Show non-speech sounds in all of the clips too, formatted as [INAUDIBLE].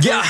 Ya.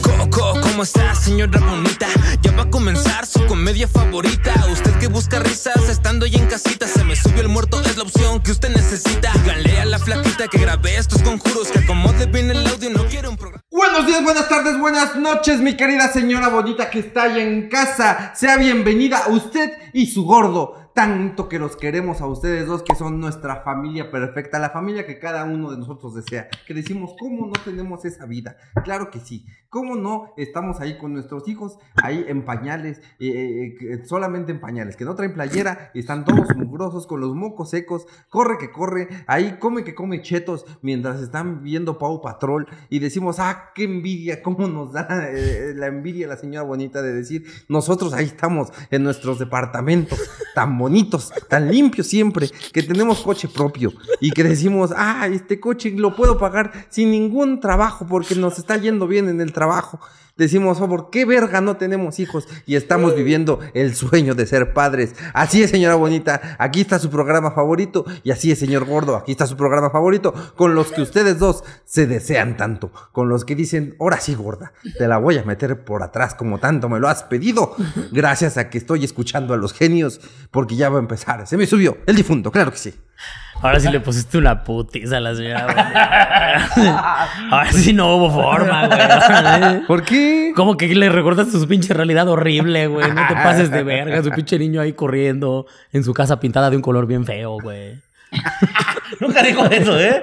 Coco, ¿cómo está, señora bonita? Ya va a comenzar su comedia favorita. Usted que busca risas estando ahí en casita. Se me subió el muerto, es la opción que usted necesita. Díganle a la flaquita que grabé estos conjuros. Que acomode bien el audio, no quiero un programa. Buenos días, buenas tardes, buenas noches, mi querida señora bonita que está ahí en casa. Sea bienvenida usted y su gordo. Tanto que los queremos a ustedes dos, que son nuestra familia perfecta, la familia que cada uno de nosotros desea. Que decimos, ¿cómo no tenemos esa vida? Claro que sí. ¿Cómo no estamos ahí con nuestros hijos, ahí en pañales, eh, eh, solamente en pañales, que no traen playera, están todos mugrosos, con los mocos secos, corre que corre, ahí come que come chetos, mientras están viendo Pau Patrol, y decimos, ah, qué envidia, cómo nos da eh, la envidia la señora bonita de decir, nosotros ahí estamos en nuestros departamentos, tan bonitos, tan limpios siempre, que tenemos coche propio, y que decimos, ah, este coche lo puedo pagar sin ningún trabajo, porque nos está yendo bien en el trabajo trabajo. Decimos, oh, ¿por qué verga no tenemos hijos y estamos viviendo el sueño de ser padres? Así es, señora bonita, aquí está su programa favorito y así es, señor gordo, aquí está su programa favorito con los que ustedes dos se desean tanto, con los que dicen, ahora sí, gorda, te la voy a meter por atrás como tanto me lo has pedido, gracias a que estoy escuchando a los genios, porque ya va a empezar. Se me subió el difunto, claro que sí. Ahora sí le pusiste una putiza a la señora. [LAUGHS] Ahora sí no hubo forma, güey. ¿Por qué? Como que le recordaste su pinche realidad horrible, güey. No te [LAUGHS] pases de verga. Su pinche niño ahí corriendo en su casa pintada de un color bien feo, güey. [LAUGHS] Nunca dijo eso, ¿eh?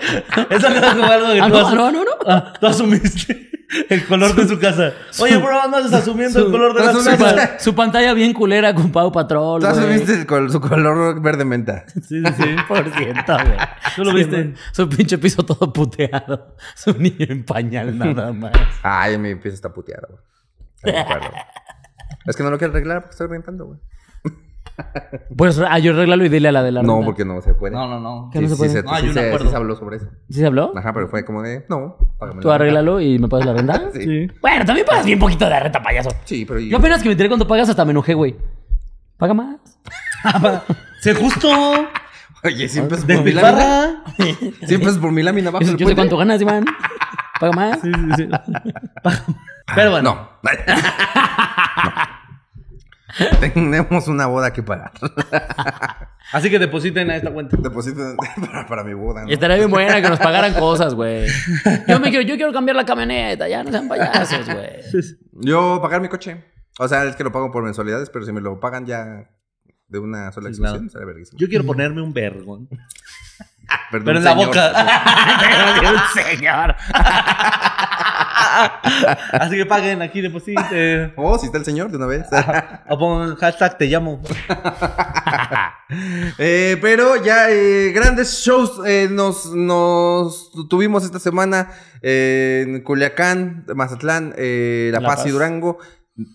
Eso no es como algo que Ah, tú, no, no, no. Ah, tú asumiste el color de su casa. Oye, bro, andas asumiendo el color de la tú casa. [LAUGHS] Su pantalla bien culera con Pau Patrol, Tú asumiste el col- su color verde menta. Sí, sí, sí. [LAUGHS] Por ciento, güey. ¿Tú lo Sí, viste? Su pinche piso todo puteado. [LAUGHS] Su niño en pañal nada más. Ay, mi pieza está puteado, güey. Estoy de acuerdo. es que no lo quiero arreglar porque estoy rentando, güey. Pues ah, yo arréglalo y dile a la de la No, porque no se puede. No, no, no. ¿Qué no se puede? se, No, hay sí un se- acuerdo. sí se habló sobre eso. ¿Sí se habló? Ajá, pero fue como de, no, págame Tú la arréglalo y me pagas la renta. [LAUGHS] Sí. Bueno, también pagas bien poquito de renta, payaso. Sí, pero Yo apenas que me enteré cuando pagas hasta me enojé, güey. Paga más. [LAUGHS] Se justo. Oye, siempre es por mi lámina. Siempre es por mi lámina Yo, yo sé cuánto ganas, Iván. Paga más. Sí, sí, sí. Pero bueno. No. [LAUGHS] No. [LAUGHS] Tenemos una boda que pagar. [LAUGHS] Así que depositen a esta cuenta. Deposito [LAUGHS] para, para mi boda. ¿no? Y estaría bien buena que nos pagaran cosas, güey. Yo me quiero, yo quiero cambiar la camioneta, ya no sean payasos, güey. Yo pagar mi coche. O sea, es que lo pago por mensualidades, pero si me lo pagan ya de una sola Sí, exhibición, claro. será verguísimo. Yo quiero ponerme un vergón. Perdón, Pero en la boca. Señor. [LAUGHS] Así que paguen aquí, depositen. [LAUGHS] Oh, si está el señor de una vez. [LAUGHS] O pongan hashtag te llamo. Eh, pero ya eh, grandes shows eh, nos, nos tuvimos esta semana en Culiacán, Mazatlán, La, La Paz, y. Durango.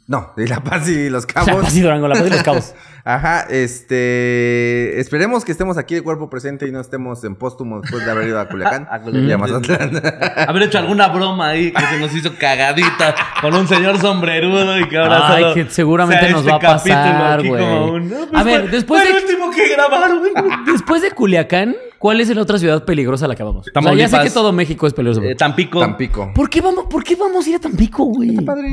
No, de La Paz y Los La Cabos. Paz y Durango, la Paz y los Cabos. Ajá, este. Esperemos que estemos aquí de cuerpo presente y no estemos en póstumo después de haber ido a Culiacán [LAUGHS] A Culiacán. y a Mazatlán. [LAUGHS] Haber hecho alguna broma ahí que se nos hizo cagadita con un señor sombrerudo y que ahora Ay, solo que seguramente sea nos este va a pasar, güey. como un, "No, pues A ver, fue- después fue de- el último que grabaron. [LAUGHS] Después de Culiacán, ¿cuál es la otra ciudad peligrosa a la que vamos? O sea, ya sé que todo México es peligroso. Eh, Tampico. Tampico. ¿Por qué vamos, por qué vamos a ir a Tampico, güey? Padre.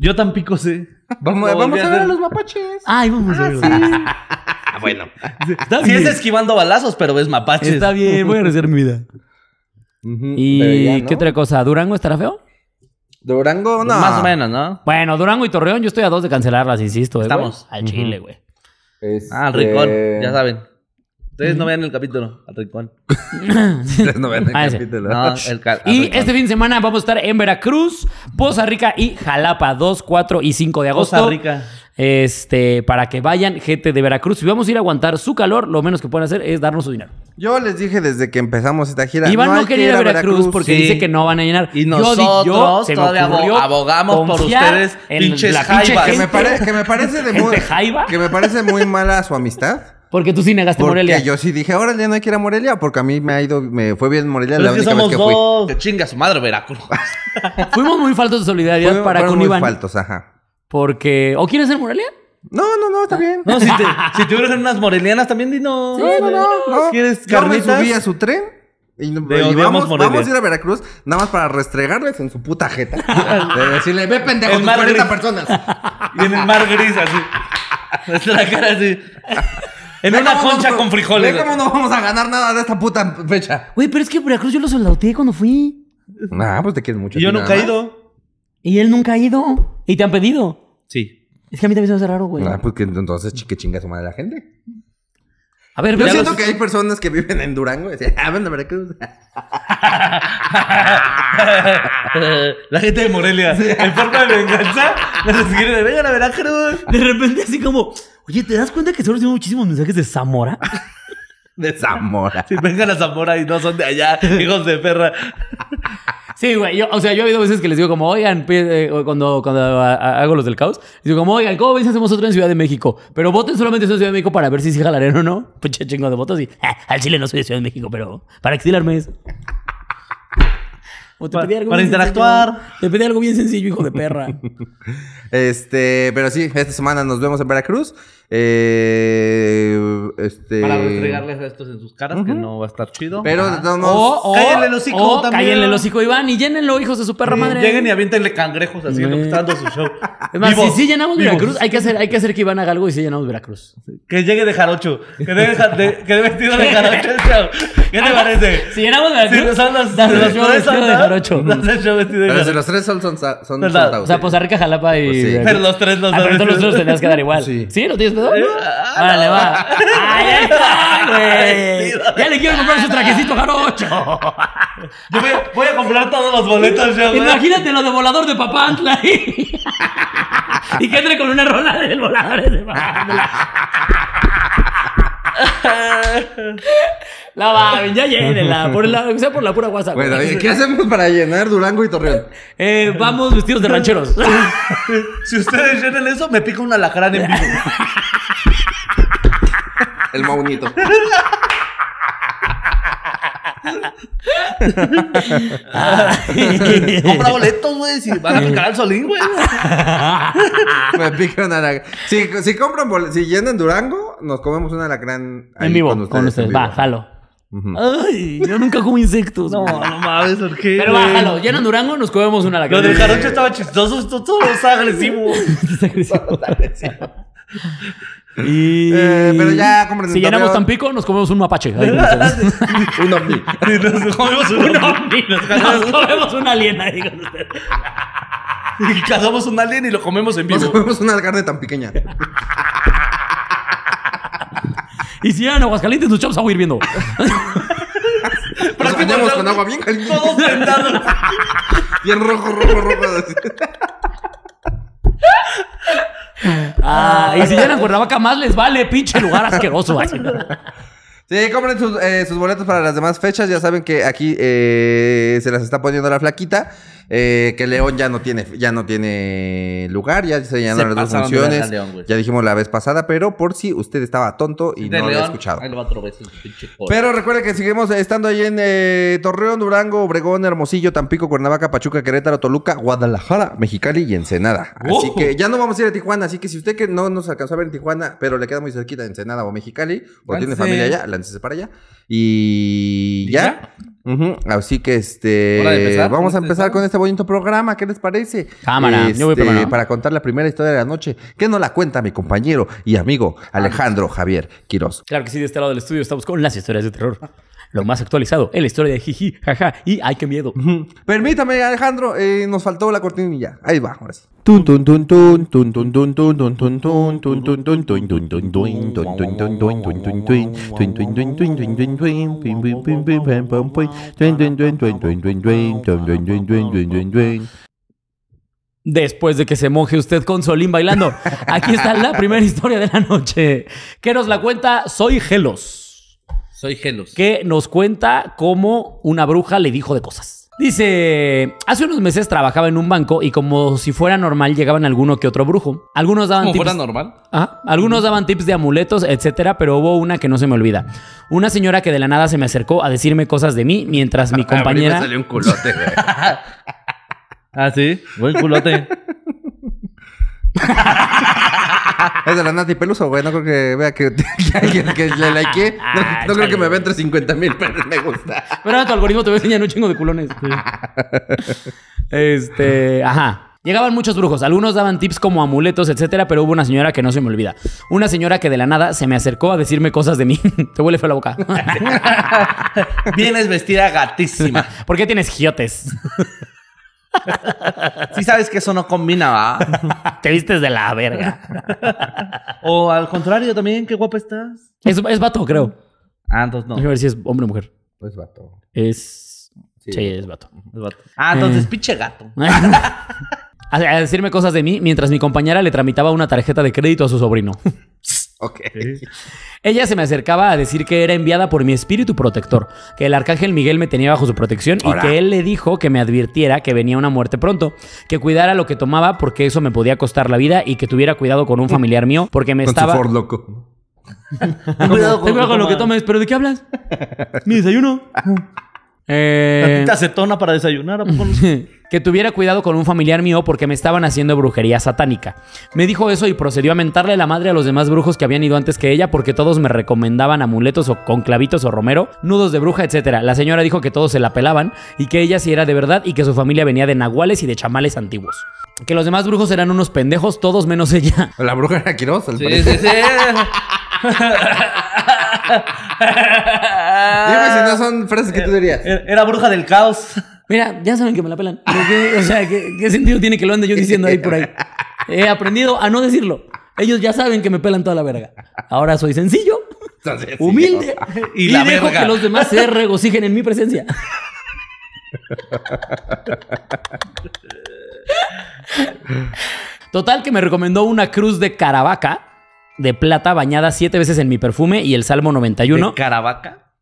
Yo Tampico sé. Vamos, vamos a ver a los mapaches. Ay, vamos a ver. Ah, [LAUGHS] bueno. Está Sí bien. es esquivando balazos, pero ves mapaches. Está bien, voy a arriesgar mi vida. ¿Y ya, ¿no? qué otra cosa? ¿Durango estará feo? Durango, no. Pues Más o menos, ¿no? Bueno, Durango y Torreón, yo estoy a dos de cancelarlas, insisto. eh, Estamos. güey. Al Chile, güey. Este- Ah, al rincón, ya saben. Ustedes no vean el capítulo, al rincón. [LAUGHS] Ustedes no ven el Ah, capítulo. No, el ca- al Y rincón. este fin de semana vamos a estar en Veracruz, Poza Rica y Jalapa, 2, 4 y 5 de agosto. Costa Rica. Este, para que vayan, gente de Veracruz. Si vamos a ir a aguantar su calor, lo menos que pueden hacer es darnos su dinero. Yo les dije desde que empezamos esta gira. Iván no, que quería ir a Veracruz, porque sí. dice que no van a llenar. Y nosotros yo, se me todavía abogamos por ustedes, en pinches la pinche. Que me, pare- que me parece de [LAUGHS] muy. Que me parece muy mala su amistad. Porque tú sí negaste Porque Morelia. yo sí dije, órale, no hay que ir a Morelia, porque a mí me ha ido, me fue bien Morelia Pero la es que única somos vez que fui. dos. Que chinga su madre, Veracruz. [LAUGHS] Fuimos muy faltos de solidaridad Fue- para con muy Iván. faltos, ajá. Porque. ¿O quieres ser Morelia? No, no, no, está bien. No, si te, [LAUGHS] si te hubieran unas morelianas también, di no. no, no, no, no. ¿Quieres Yo me carnitas? subí a su tren Y, y De odiamos vamos, Morelia. vamos a ir a Veracruz nada más para restregarles en su puta jeta. [LAUGHS] De decirle, ve pendejo, El tus mar 40 gris. personas. [LAUGHS] Y en el mar gris, así. Nuestra cara así. En Ve una cómo concha no- con frijoles. Ve cómo no vamos a ganar nada de esta puta fecha. Güey, pero es que Veracruz yo lo soldateé cuando fui. Nah, pues te quieres mucho. Y yo ti nunca he nada más. ido. Y él nunca ha ido. Y te han pedido. Sí. Es que a mí también se me hace raro, güey. Ah, pues que entonces que chinga su madre la gente. A ver, Yo siento los- que hay personas que viven en Durango y dicen, [LAUGHS] ah, ven a Veracruz. La gente de Morelia, en forma de venganza, [LAUGHS] nos quiere de vengan a Veracruz. de repente así como, oye, ¿te das cuenta que solo recibo muchísimos mensajes de Zamora? De Zamora. Si vengan a Zamora y no son de allá, hijos de perra. Sí, güey. Yo, o sea, yo he habido veces que les digo como, oigan, eh, cuando, cuando a- a- hago los del caos, les digo como, oigan, ¿cómo ven si hacemos otro en Ciudad de México? Pero voten solamente en Ciudad de México para ver si sí jalarán o no. [LAUGHS] Pinche chingo de votos y, "Ah, al chile no soy de Ciudad de México, pero para exilarme es. [LAUGHS] O te Pa- pedí algo para interactuar. sencillo. Te pedí algo bien sencillo, hijo de perra. [LAUGHS] Este, pero sí, esta semana nos vemos en Veracruz. Eh, este. Para restregarles a estos en sus caras, que no va a estar chido. Pero Ajá. no, no. O, o, Cállenle el hocico o también. cállenle el hocico, Iván, y llénenlo, hijos de su perra Sí, madre. Lleguen y aviéntenle cangrejos así lo que está dando su show. Es más, Vivos, si sí llenamos vivos. Veracruz, hay que, hacer, hay que hacer que Iván haga algo y sí llenamos Veracruz. Que llegue de jarocho. Que dé, de, que dé vestido de jarocho el show. ¿Qué te parece? Si llenamos Veracruz, son los, los show tres vestido de jarocho. De Pero si los tres son, son, son, son O sea. Poza Rica, Jalapa y. Sí. Pero los tres los Ah, pero los tenías que dar igual. [LAUGHS] Sí. Sí. ¿Lo tienes pedo? Ah, Órale, va. [LAUGHS] ¡Ay, ahí está, [LAUGHS] güey! Ya le quiero comprar su trajecito jarocho. Yo voy, a- voy a comprar todos los boletos, show. Imagínate lo de volador de Papantla. Y, y que entre con una rola del volador de Papantla. [LAUGHS] La va, ya llénenla. Por la, o sea, por la pura WhatsApp. Bueno, ¿y ¿qué hacemos para llenar Durango y Torreón? Eh, vamos vestidos de rancheros. [LAUGHS] Si ustedes llenan eso, me pica un alacrán en vivo. El maunito. Compra boletos, güey. Si van a picar al solín, güey. [LAUGHS] Me pica una alacrán. Si, si compran bol- si llenan Durango, nos comemos un alacrán ahí en vivo, con ustedes. con ustedes. en Va, vivo. jalo. Ujú. Ay, yo nunca como insectos. No, no mames, ¿por qué? Pero güey? bájalo, llenan Durango, nos comemos una la Lo del jarocho estaba chistoso, esto todo está agresivo. [LAUGHS] Y... Eh, pero ya compren Si en llenamos Torreón. Tampico, nos comemos un mapache. Ahí. [LAUGHS] Un ovni. [LAUGHS] Nos comimos un un ovni. Nos comemos un alien ahí con ustedes. [LAUGHS] Y cazamos un alien y lo comemos en Nos vivo. comemos una carne tan pequeña. Y si llegan a Aguascalientes, nos echamos agua hirviendo. Nos bañamos con agua bien caliente. Todos sentados. Bien rojo, rojo, rojo. Ah, y si llegan [LAUGHS] a Cuernavaca, más les vale, pinche lugar asqueroso. así. Sí, compren sus, eh, sus boletos para las demás fechas. Ya saben que aquí eh, se las está poniendo la flaquita. Eh, que León ya no tiene, ya no tiene lugar, ya se llenaron las dos funciones. León, ya dijimos la vez pasada, pero por si usted estaba tonto y no lo había escuchado. Ahí va. Pero recuerde que seguimos estando ahí en eh, Torreón, Durango, Obregón, Hermosillo, Tampico, Cuernavaca, Pachuca, Querétaro, Toluca, Guadalajara, Mexicali y Ensenada. Así ¡Oh! que ya no vamos a ir a Tijuana. Así que si usted que no nos alcanzó a ver en Tijuana, pero le queda muy cerquita de Ensenada o Mexicali, o tiene familia allá, láncese para allá. Y ¿Y ya. ya? Ujú, Así que este ¿Hora de empezar vamos a empezar con este bonito programa. ¿Qué les parece? Cámara, yo voy Este, primero. Para contar la primera historia de la noche, que nos la cuenta mi compañero y amigo Alejandro Javier Quiroz. Claro que sí, de este lado del estudio estamos con las historias de terror lo más actualizado en la historia de jiji, jaja y ay, qué miedo. Permítame, Alejandro, nos faltó la cortinilla. Ahí va, ahora sí. Después de que se moje usted con Solín bailando, aquí está la primera historia de la noche. Que nos la cuenta Soy Gelos. Soy Gelos. Que nos cuenta cómo una bruja le dijo de cosas. Dice, hace unos meses trabajaba en un banco y como si fuera normal llegaban alguno que otro brujo. Algunos daban Como tips. fuera normal. Ajá. Algunos daban tips de amuletos, etcétera, pero hubo una que no se me olvida. Una señora que de la nada se me acercó a decirme cosas de mí mientras mi [LAUGHS] A mí me compañera. salió un culote, güey. [LAUGHS] Ah, sí. Buen culote. [LAUGHS] [LAUGHS] Es de la Nati Peluso, güey. No creo que vea que, [LAUGHS] que alguien que le likeé. No, no creo que me vea entre 50 mil, pero me gusta. Pero ahora tu algoritmo te va a enseñar un chingo de culones. [LAUGHS] Este, ajá. Llegaban muchos brujos, algunos daban tips como amuletos, etcétera, pero hubo una señora que no se me olvida. Una señora que de la nada se me acercó a decirme cosas de mí. Te huele feo la boca. Vienes vestida gatísima. ¿Por qué tienes giotes? Sí sabes que eso no combina, ¿va? [LAUGHS] Te vistes de la verga. O al contrario también, qué guapa estás. Es, es vato, creo. Ah, entonces no. Déjame ver si es hombre o mujer. Pues vato. Es. Sí, Sí. es vato. Es vato. Ah, entonces Eh. pinche gato. [LAUGHS] a, a decirme cosas de mí mientras mi compañera le tramitaba una tarjeta de crédito a su sobrino. [LAUGHS] Ok. Ella se me acercaba a decir que era enviada por mi espíritu protector, que el arcángel Miguel me tenía bajo su protección y que él le dijo que me advirtiera que venía una muerte pronto, que cuidara lo que tomaba porque eso me podía costar la vida y que tuviera cuidado con un familiar mío porque me Con estaba... su Ford loco. Ten [LAUGHS] cuidado con, lo que tomes, pero ¿de qué hablas? Mi desayuno. [LAUGHS] Eh, Tantita acetona para desayunar. ¿a poco no? [LAUGHS] que tuviera cuidado con un familiar mío porque me estaban haciendo brujería satánica. Me dijo eso y procedió a mentarle la madre a los demás brujos que habían ido antes que ella porque todos me recomendaban amuletos o con clavitos o romero, nudos de bruja, etc. La señora dijo que todos se la pelaban y que ella sí era de verdad y que su familia venía de nahuales y de chamales antiguos. Que los demás brujos eran unos pendejos, todos menos ella. La bruja era Quiroz, al Sí, parecer. sí, sí. [LAUGHS] Dime si no son frases que tú dirías. Era bruja del caos. Mira, ya saben que me la pelan. ¿Pero qué- o sea, ¿qué, qué sentido tiene que lo ande yo diciendo ahí por ahí? [LAUGHS] He aprendido a no decirlo. Ellos ya saben que me pelan toda la verga. Ahora soy sencillo, Entonces, humilde Y [LAUGHS] y, la dejo verga. que los demás se regocijen en mi presencia. [LAUGHS] Total que me recomendó una cruz de caravaca de plata bañada siete veces en mi perfume y el Salmo 91. ¿De Caravaca?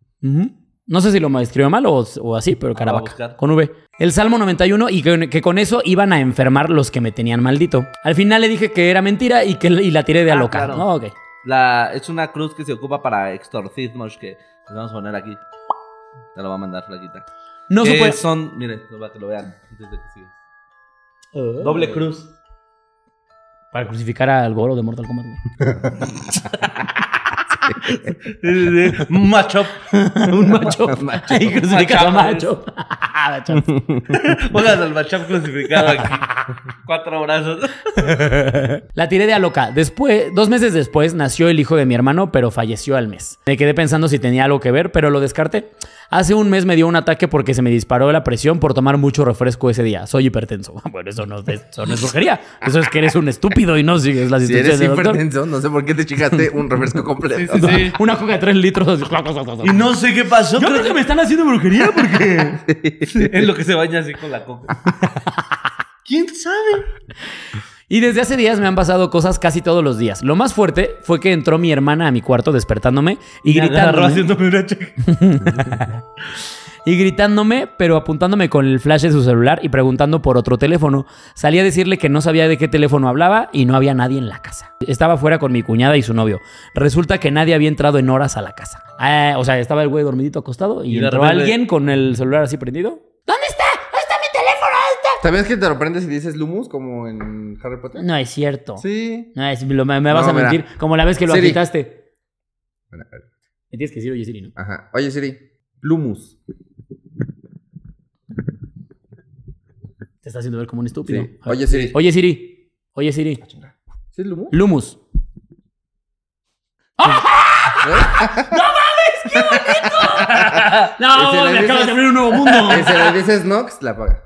No sé si lo escribió mal o, o así, pero Ah, Caravaca. Con V. El Salmo 91 y que, que con eso iban a enfermar los que me tenían maldito. Al final le dije que era mentira y que y la tiré de a Ah, claro. La, es una cruz que se ocupa para exorcismos que les vamos a poner aquí. Te lo va a mandar, flaquita. No se puede. son, miren, para que lo vean antes de que sigas. Oh. Doble cruz. Para crucificar al goro de Mortal Kombat. güey. Un macho. Un macho. [LAUGHS] Ahí crucificas a macho. Macho. [LAUGHS] Pongan al macho crucificado aquí. Cuatro brazos. La tiré de a loca. Después, dos meses después, nació el hijo de mi hermano, pero falleció al mes. Me quedé pensando si tenía algo que ver, pero lo descarté. Hace un mes me dio un ataque porque se me disparó la presión por tomar mucho refresco ese día. Soy hipertenso. [LAUGHS] Bueno, eso no, es- eso no es brujería. Eso es que eres un estúpido y no sigues las Si eres del doctor. hipertenso, no sé por qué te chingaste un refresco completo. Sí, sí, sí. [LAUGHS] Una coca de tres litros. Y no sé qué pasó. Yo creo que me están haciendo brujería porque... [LAUGHS] Es lo que se baña así con la coca. ¿Quién sabe? Y desde hace días me han pasado cosas casi todos los días. Lo más fuerte fue que entró mi hermana a mi cuarto despertándome y gritándome, haciéndome una checa. [LAUGHS] y gritándome, pero apuntándome con el flash de su celular y preguntando por otro teléfono. Salí a decirle que no sabía de qué teléfono hablaba y no había nadie en la casa. Estaba fuera con mi cuñada y su novio. Resulta que nadie había entrado en horas a la casa. Ah, o sea, estaba el güey dormidito acostado y, entró repente- alguien con el celular así prendido. ¿Dónde está ¿Sabías que te sorprendes si dices Lumus como en Harry Potter? No es cierto. Sí. No, es- lo- me, me vas No, a mira. mentir. Como la vez que lo Siri. agitaste. Bueno, a ver. Me tienes que decir, oye, Siri, ¿no? Ajá. Oye, Siri. Lumus. Te está haciendo ver como un estúpido. Sí. Oye, Siri. Oye, Siri. Oye, Siri. ¿Sí es Lumus? Lumus. No, [LAUGHS] Y si le me acabas de abrir un nuevo mundo. [LAUGHS] Y si le dices Nox, la apaga.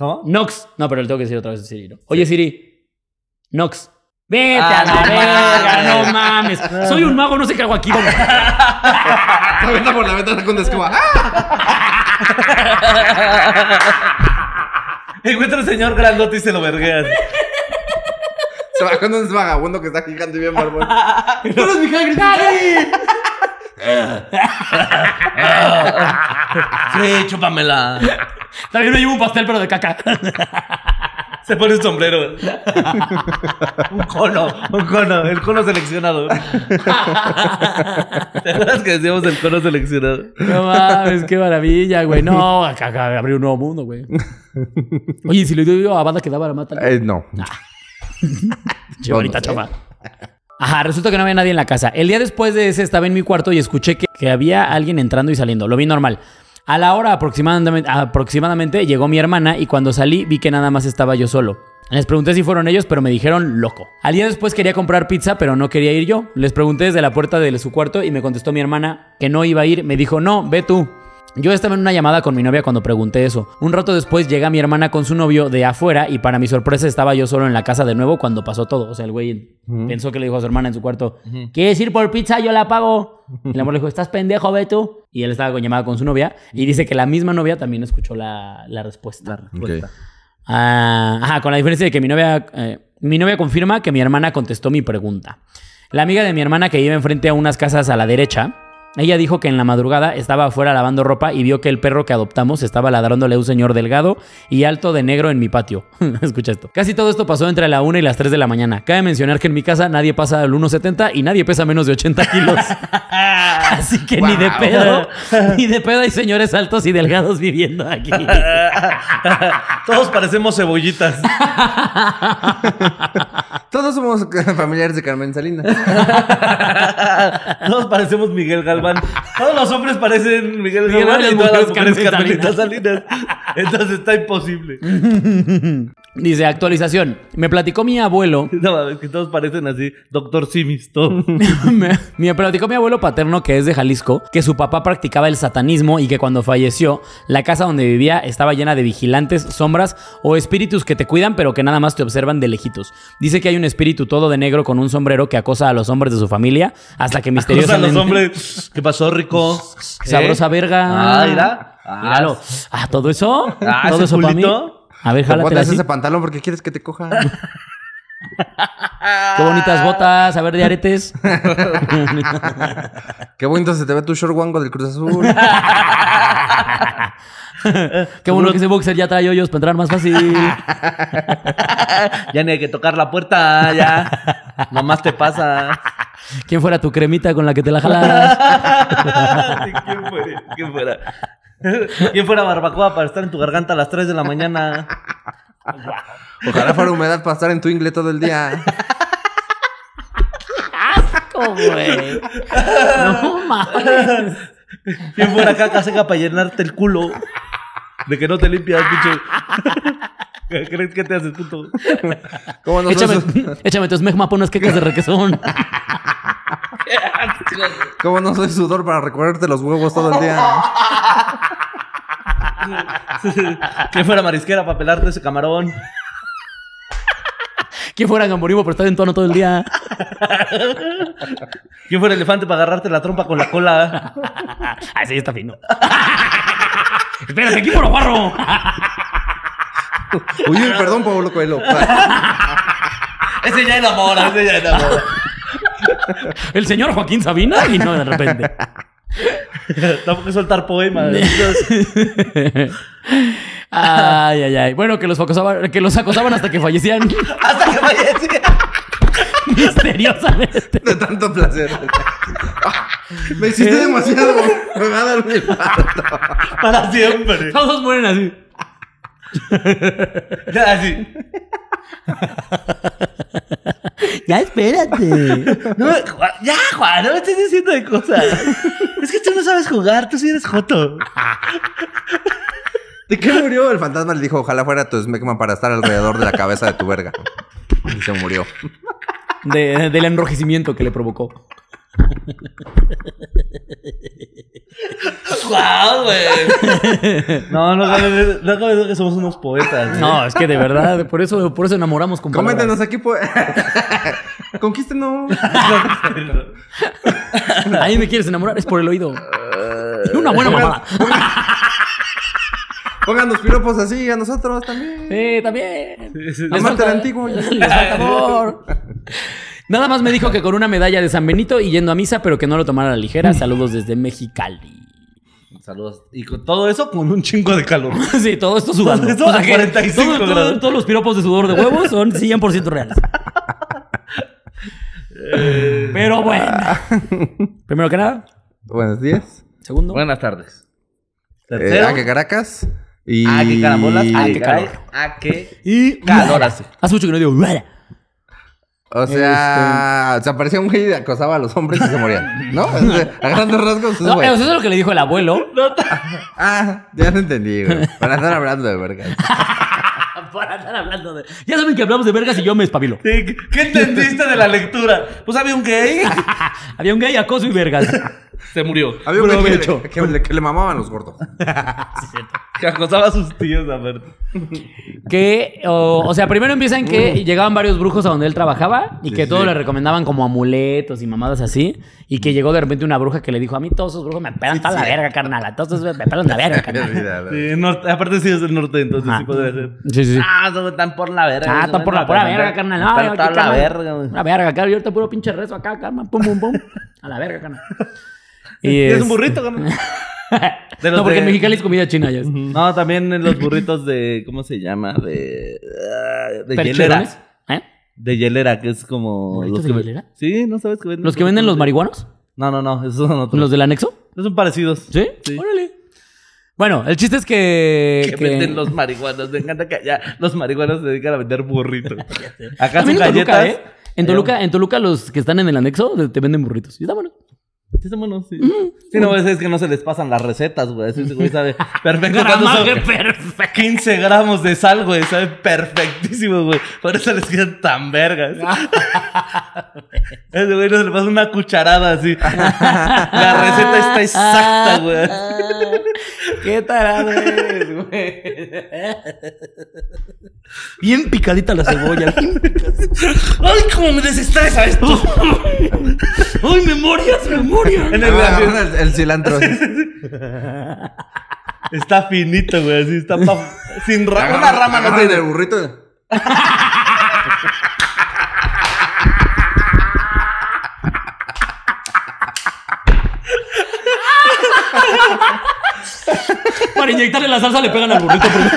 ¿Cómo? Nox. No, pero le tengo que decir otra vez a Siri, ¿no? Oye, Siri. Nox. Vete Ah, a la no verga, mames. no mames. Soy un mago, no sé qué hago aquí. Se avienta [LAUGHS] por la ventana con. ¡Ah! [LAUGHS] Encuentra al señor grandote y se lo vergueas. Se va con un vagabundo que está gigante y bien barbón. [LAUGHS] ¡Tú eres mi Hagrid! Sí, chúpamela. También me llevo un pastel, pero de caca. [LAUGHS] Se pone un sombrero. [LAUGHS] un cono, un cono, el cono seleccionado. [LAUGHS] ¿Te acuerdas que decíamos el cono seleccionado? No mames, qué maravilla, güey. No, acá, acá abrí un nuevo mundo, güey. Oye, si le digo a banda que daba la mata. Eh, no. Chivarita no sé. chafa. Ajá, resulta que no había nadie en la casa. El día después de ese estaba en mi cuarto y escuché que, que había alguien entrando y saliendo. Lo vi normal. A la hora aproximadamente, llegó mi hermana y cuando salí vi que nada más estaba yo solo. Les pregunté si fueron ellos, pero me dijeron loco. Al día después quería comprar pizza, pero no quería ir yo. Les pregunté desde la puerta de su cuarto y me contestó mi hermana que no iba a ir. Me dijo, no, ve tú. Yo estaba en una llamada con mi novia cuando pregunté eso. Un rato después llega mi hermana con su novio de afuera y para mi sorpresa estaba yo solo en la casa de nuevo cuando pasó todo. O sea, el güey pensó que le dijo a su hermana en su cuarto, ¿quieres ir por pizza? Yo la pago. Y [LAUGHS] el amor le dijo, ¿estás pendejo, ve tú? Y él estaba con llamada con su novia y dice que la misma novia también escuchó la, la respuesta. Ah, ajá, con la diferencia de que mi novia, eh, mi novia confirma que mi hermana contestó mi pregunta. La amiga de mi hermana que vive enfrente a unas casas a la derecha, ella dijo que en la madrugada estaba afuera lavando ropa y vio que el perro que adoptamos estaba ladrándole a un señor delgado y alto de negro en mi patio. [LAUGHS] Escucha esto. Casi todo esto pasó entre la 1 y las 3 de la mañana. Cabe mencionar que en mi casa nadie pasa al 1.70 y nadie pesa menos de 80 kilos. [LAUGHS] Así que ni de pedo, ni de pedo hay señores altos y delgados viviendo aquí. [LAUGHS] Todos parecemos cebollitas. Todos somos familiares de Carmen Salinas. Todos parecemos Miguel Galván. Todos los hombres parecen Miguel Miguel Galván y todas las mujeres Carmelitas Salinas. Entonces está imposible. [LAUGHS] Dice actualización. Me platicó mi abuelo No, mames, que todos parecen así. Doctor Simis, todos. [LAUGHS] me, me platicó mi abuelo paterno, que es de Jalisco, que su papá practicaba el satanismo y que cuando falleció, la casa donde vivía estaba llena de vigilantes, sombras o espíritus que te cuidan, pero que nada más te observan de lejitos. Dice que hay un espíritu todo de negro con un sombrero que acosa a los hombres de su familia hasta que Cosa a misteriosamente. los hombres. [LAUGHS] ¿Qué pasó, rico? [LAUGHS] Sabrosa ¿Eh? verga. Ah, mira. Ah, Míralo. Ah, todo eso. Ah, todo eso para mí. A ver, Te jálatela pones así. ese pantalón porque quieres que te coja. [LAUGHS] Qué bonitas botas. A ver, de aretes. [LAUGHS] Qué bonito se te ve tu short wango del Cruz Azul. Qué bueno que ese boxer ya trae hoyos para entrar más fácil. Ya ni hay que tocar la puerta, ya. Nomás te pasa. ¿Quién fuera tu cremita con la que te la jalas? [LAUGHS] ¿Quién fuera? ¿Quién fuera? [LAUGHS] ¿Quién fuera barbacoa para estar en tu garganta a las 3 de la mañana? [LAUGHS] Ojalá fuera humedad para estar en tu ingle todo el día. ¡Asco, güey! No mames. ¿Quién fuera caca seca para llenarte el culo? De que no te limpias, pinche. ¿Qué crees que te haces, puto? [LAUGHS] ¿Cómo no, Échame, soy su- [LAUGHS] échame tu esmegma para unas quecas de requesón. [LAUGHS] cómo no soy sudor para recorrerte los huevos todo el día? ¿Quién fuera marisquera para pelarte ese camarón? ¿Quién fuera gamborismo por estar en tono todo el día? ¿Quién fuera elefante para agarrarte la trompa con la cola? Ah, sí, está fino. Espérate, aquí por barro. Uy, perdón, Pablo Coelho. [LAUGHS] Ese ya enamora, ese ya enamora. El señor Joaquín Sabina y no de repente. [LAUGHS] Tampoco que soltar poemas. Ay, ay, ay. Bueno, que los acosaban, que los acosaban hasta que fallecían [LAUGHS] Hasta que fallecía. misteriosamente. De tanto placer. Me hiciste demasiado. Me va a dar. Para siempre. Todos mueren así. [LAUGHS] Ya, así. Ya espérate. No, Juan- ya, Juan, no me estés diciendo de cosas. Es que tú no sabes jugar, tú sí eres joto. ¿De qué murió? El fantasma le dijo, ojalá fuera tu smegma para estar alrededor de la cabeza de tu verga. Y se murió. De- del enrojecimiento que le provocó. ¡Guau, güey! No, no no cabe duda que somos unos poetas. güey. No, es que de verdad, por eso, por eso enamoramos con palabras. Coméntenos aquí, pues. Conquístenos. Ahí me quieres enamorar, es por el oído. Una buena mamada. Pónganos piropos así a nosotros también. Sí, también. Sí, sí. Les Amante falta- el antiguo. [LAUGHS] Les falta amor. Nada más me dijo que con una medalla de San Benito y yendo a misa, pero que no lo tomara a la ligera. Saludos desde Mexicali. Saludos. Y con todo eso con un chingo de calor. [LAUGHS] Sí, todo esto sudando. Todo esto a que 45 todo- todo- grados. todos los piropos de sudor de huevos son [LAUGHS] 100% reales. Pero bueno. Primero que nada. Buenos días. Segundo. Buenas tardes. Eh, Tercero. a que Caracas. Y... Ah, qué carambolas. Qué qué calor. calor. Qué Y calor hace. Hace mucho que no digo. O sea, se aparecía un güey y acosaba a los hombres y se morían. ¿No? [LAUGHS] O sea, a grandes rasgos, eso, No, eso es lo que le dijo el abuelo. [LAUGHS] Ah, ya lo entendí, güey. Para estar hablando de vergas. [LAUGHS] Para estar hablando de. Ya saben que hablamos de vergas y yo me espabilo. Sí, ¿Qué qué entendiste de la lectura? Pues había un gay. Había un gay, acoso y vergas. Se murió. Había un güey que, le- que le- que le mamaban los gordos. [LAUGHS] Que acosaba a sus tíos a ver. Que, o, o sea, primero empieza en que llegaban varios brujos a donde él trabajaba y Sí, que sí. todos le recomendaban como amuletos y mamadas así. Y que llegó de repente una bruja que le dijo: A mí todos esos brujos me pelan toda la verga, carnal. A todos esos me pelan la verga, carnal. [LAUGHS] Sí, norte- aparte sí es del norte, entonces Ajá. sí podría ser. Sí, sí, sí. Ah, esos están por la verga. Ah, está por la pura verga, carnal. No, Están yo, aquí, la carnal. verga, güey. La verga, carnal. Yo ahorita puro pinche rezo acá, carnal. Pum, pum, pum. A la verga, carnal. Y es es- un burrito, carnal. [LAUGHS] De No, porque de- en Mexicali es comida china ya. es. No, también en los burritos de. ¿Cómo se llama? De. ah, De hielera. ¿Eh? De hielera, que es como. ¿Burritos los de hielera? Sí, ¿no sabes que venden? ¿Los que venden los marihuanos? No, no, no, esos son otros. ¿Los del anexo? Esos son parecidos. ¿Sí? Sí. Órale. Bueno, el chiste es que. Que que- venden los marihuanos. Me encanta que allá los marihuanos se dedican a vender burritos. [LAUGHS] Acá son en Toluca, galletas. ¿eh? En Toluca, en Toluca, los que están en el anexo te venden burritos. Y está bueno. Sí, son buenos, sí. Sí, no, es que no se les pasan las recetas, güey. Ese güey sabe perfecto Gramaje son perfecto. 15 gramos de sal, güey. Sabe perfectísimo, güey. Por eso les quedan tan vergas. [LAUGHS] Ese güey no se le pasa una cucharada así. La receta está exacta, güey. [LAUGHS] Qué tarado eres, güey. Bien picadita la cebolla. ¡Ay, cómo me desestresa esto! [LAUGHS] ¡Ay, memorias, memorias! En el- Ah, el, el cilantro. [LAUGHS] Está finito, güey. Así está pa- sin rama. Una rama no tiene. el burrito. Para inyectarle la salsa le pegan al burrito primero. [LAUGHS]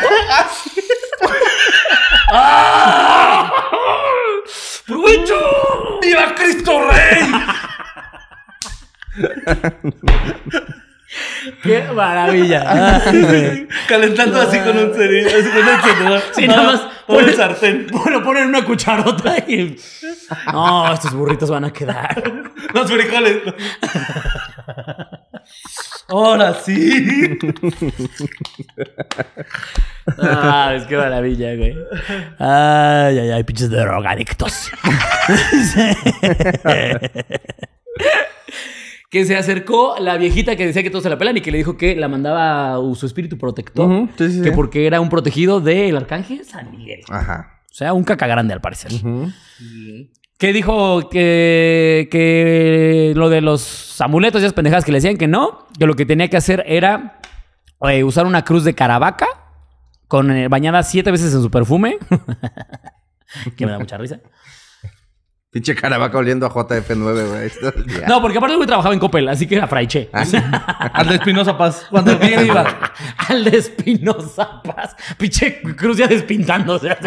¡Ah! ¡Provecho! ¡Viva Cristo Rey! ¡Qué maravilla! Calentando así con un cerillo, así con un encendedor. Sí, nada más. Por el sartén. [LAUGHS] Bueno, ponen una cucharota y. No, estos burritos van a quedar. Los frijoles. Ahora sí. Ah, es que maravilla, güey. Ay, ay, ay, pinches drogadictos. [LAUGHS] que se acercó la viejita que decía que todos se la pelan y que le dijo que la mandaba su espíritu protector. Ujú, sí, sí, que sí. porque era un protegido del arcángel San Miguel. Ajá. O sea, un caca grande al parecer. Ujú. Que dijo que, que lo de los amuletos y esas pendejadas que le decían que no, que lo que tenía que hacer era eh, usar una cruz de caravaca con eh, bañada siete veces en su perfume. [LAUGHS] que me da mucha risa. Pinche caravaca oliendo a JF9, güey. No, porque aparte güey trabajaba en Coppel, así que era fraiche. Ah, [LAUGHS] Al de Espinosa Paz. Cuando bien iba. [LAUGHS] Al de Espinosa Paz. Pinche cruz ya despintándose. [LAUGHS]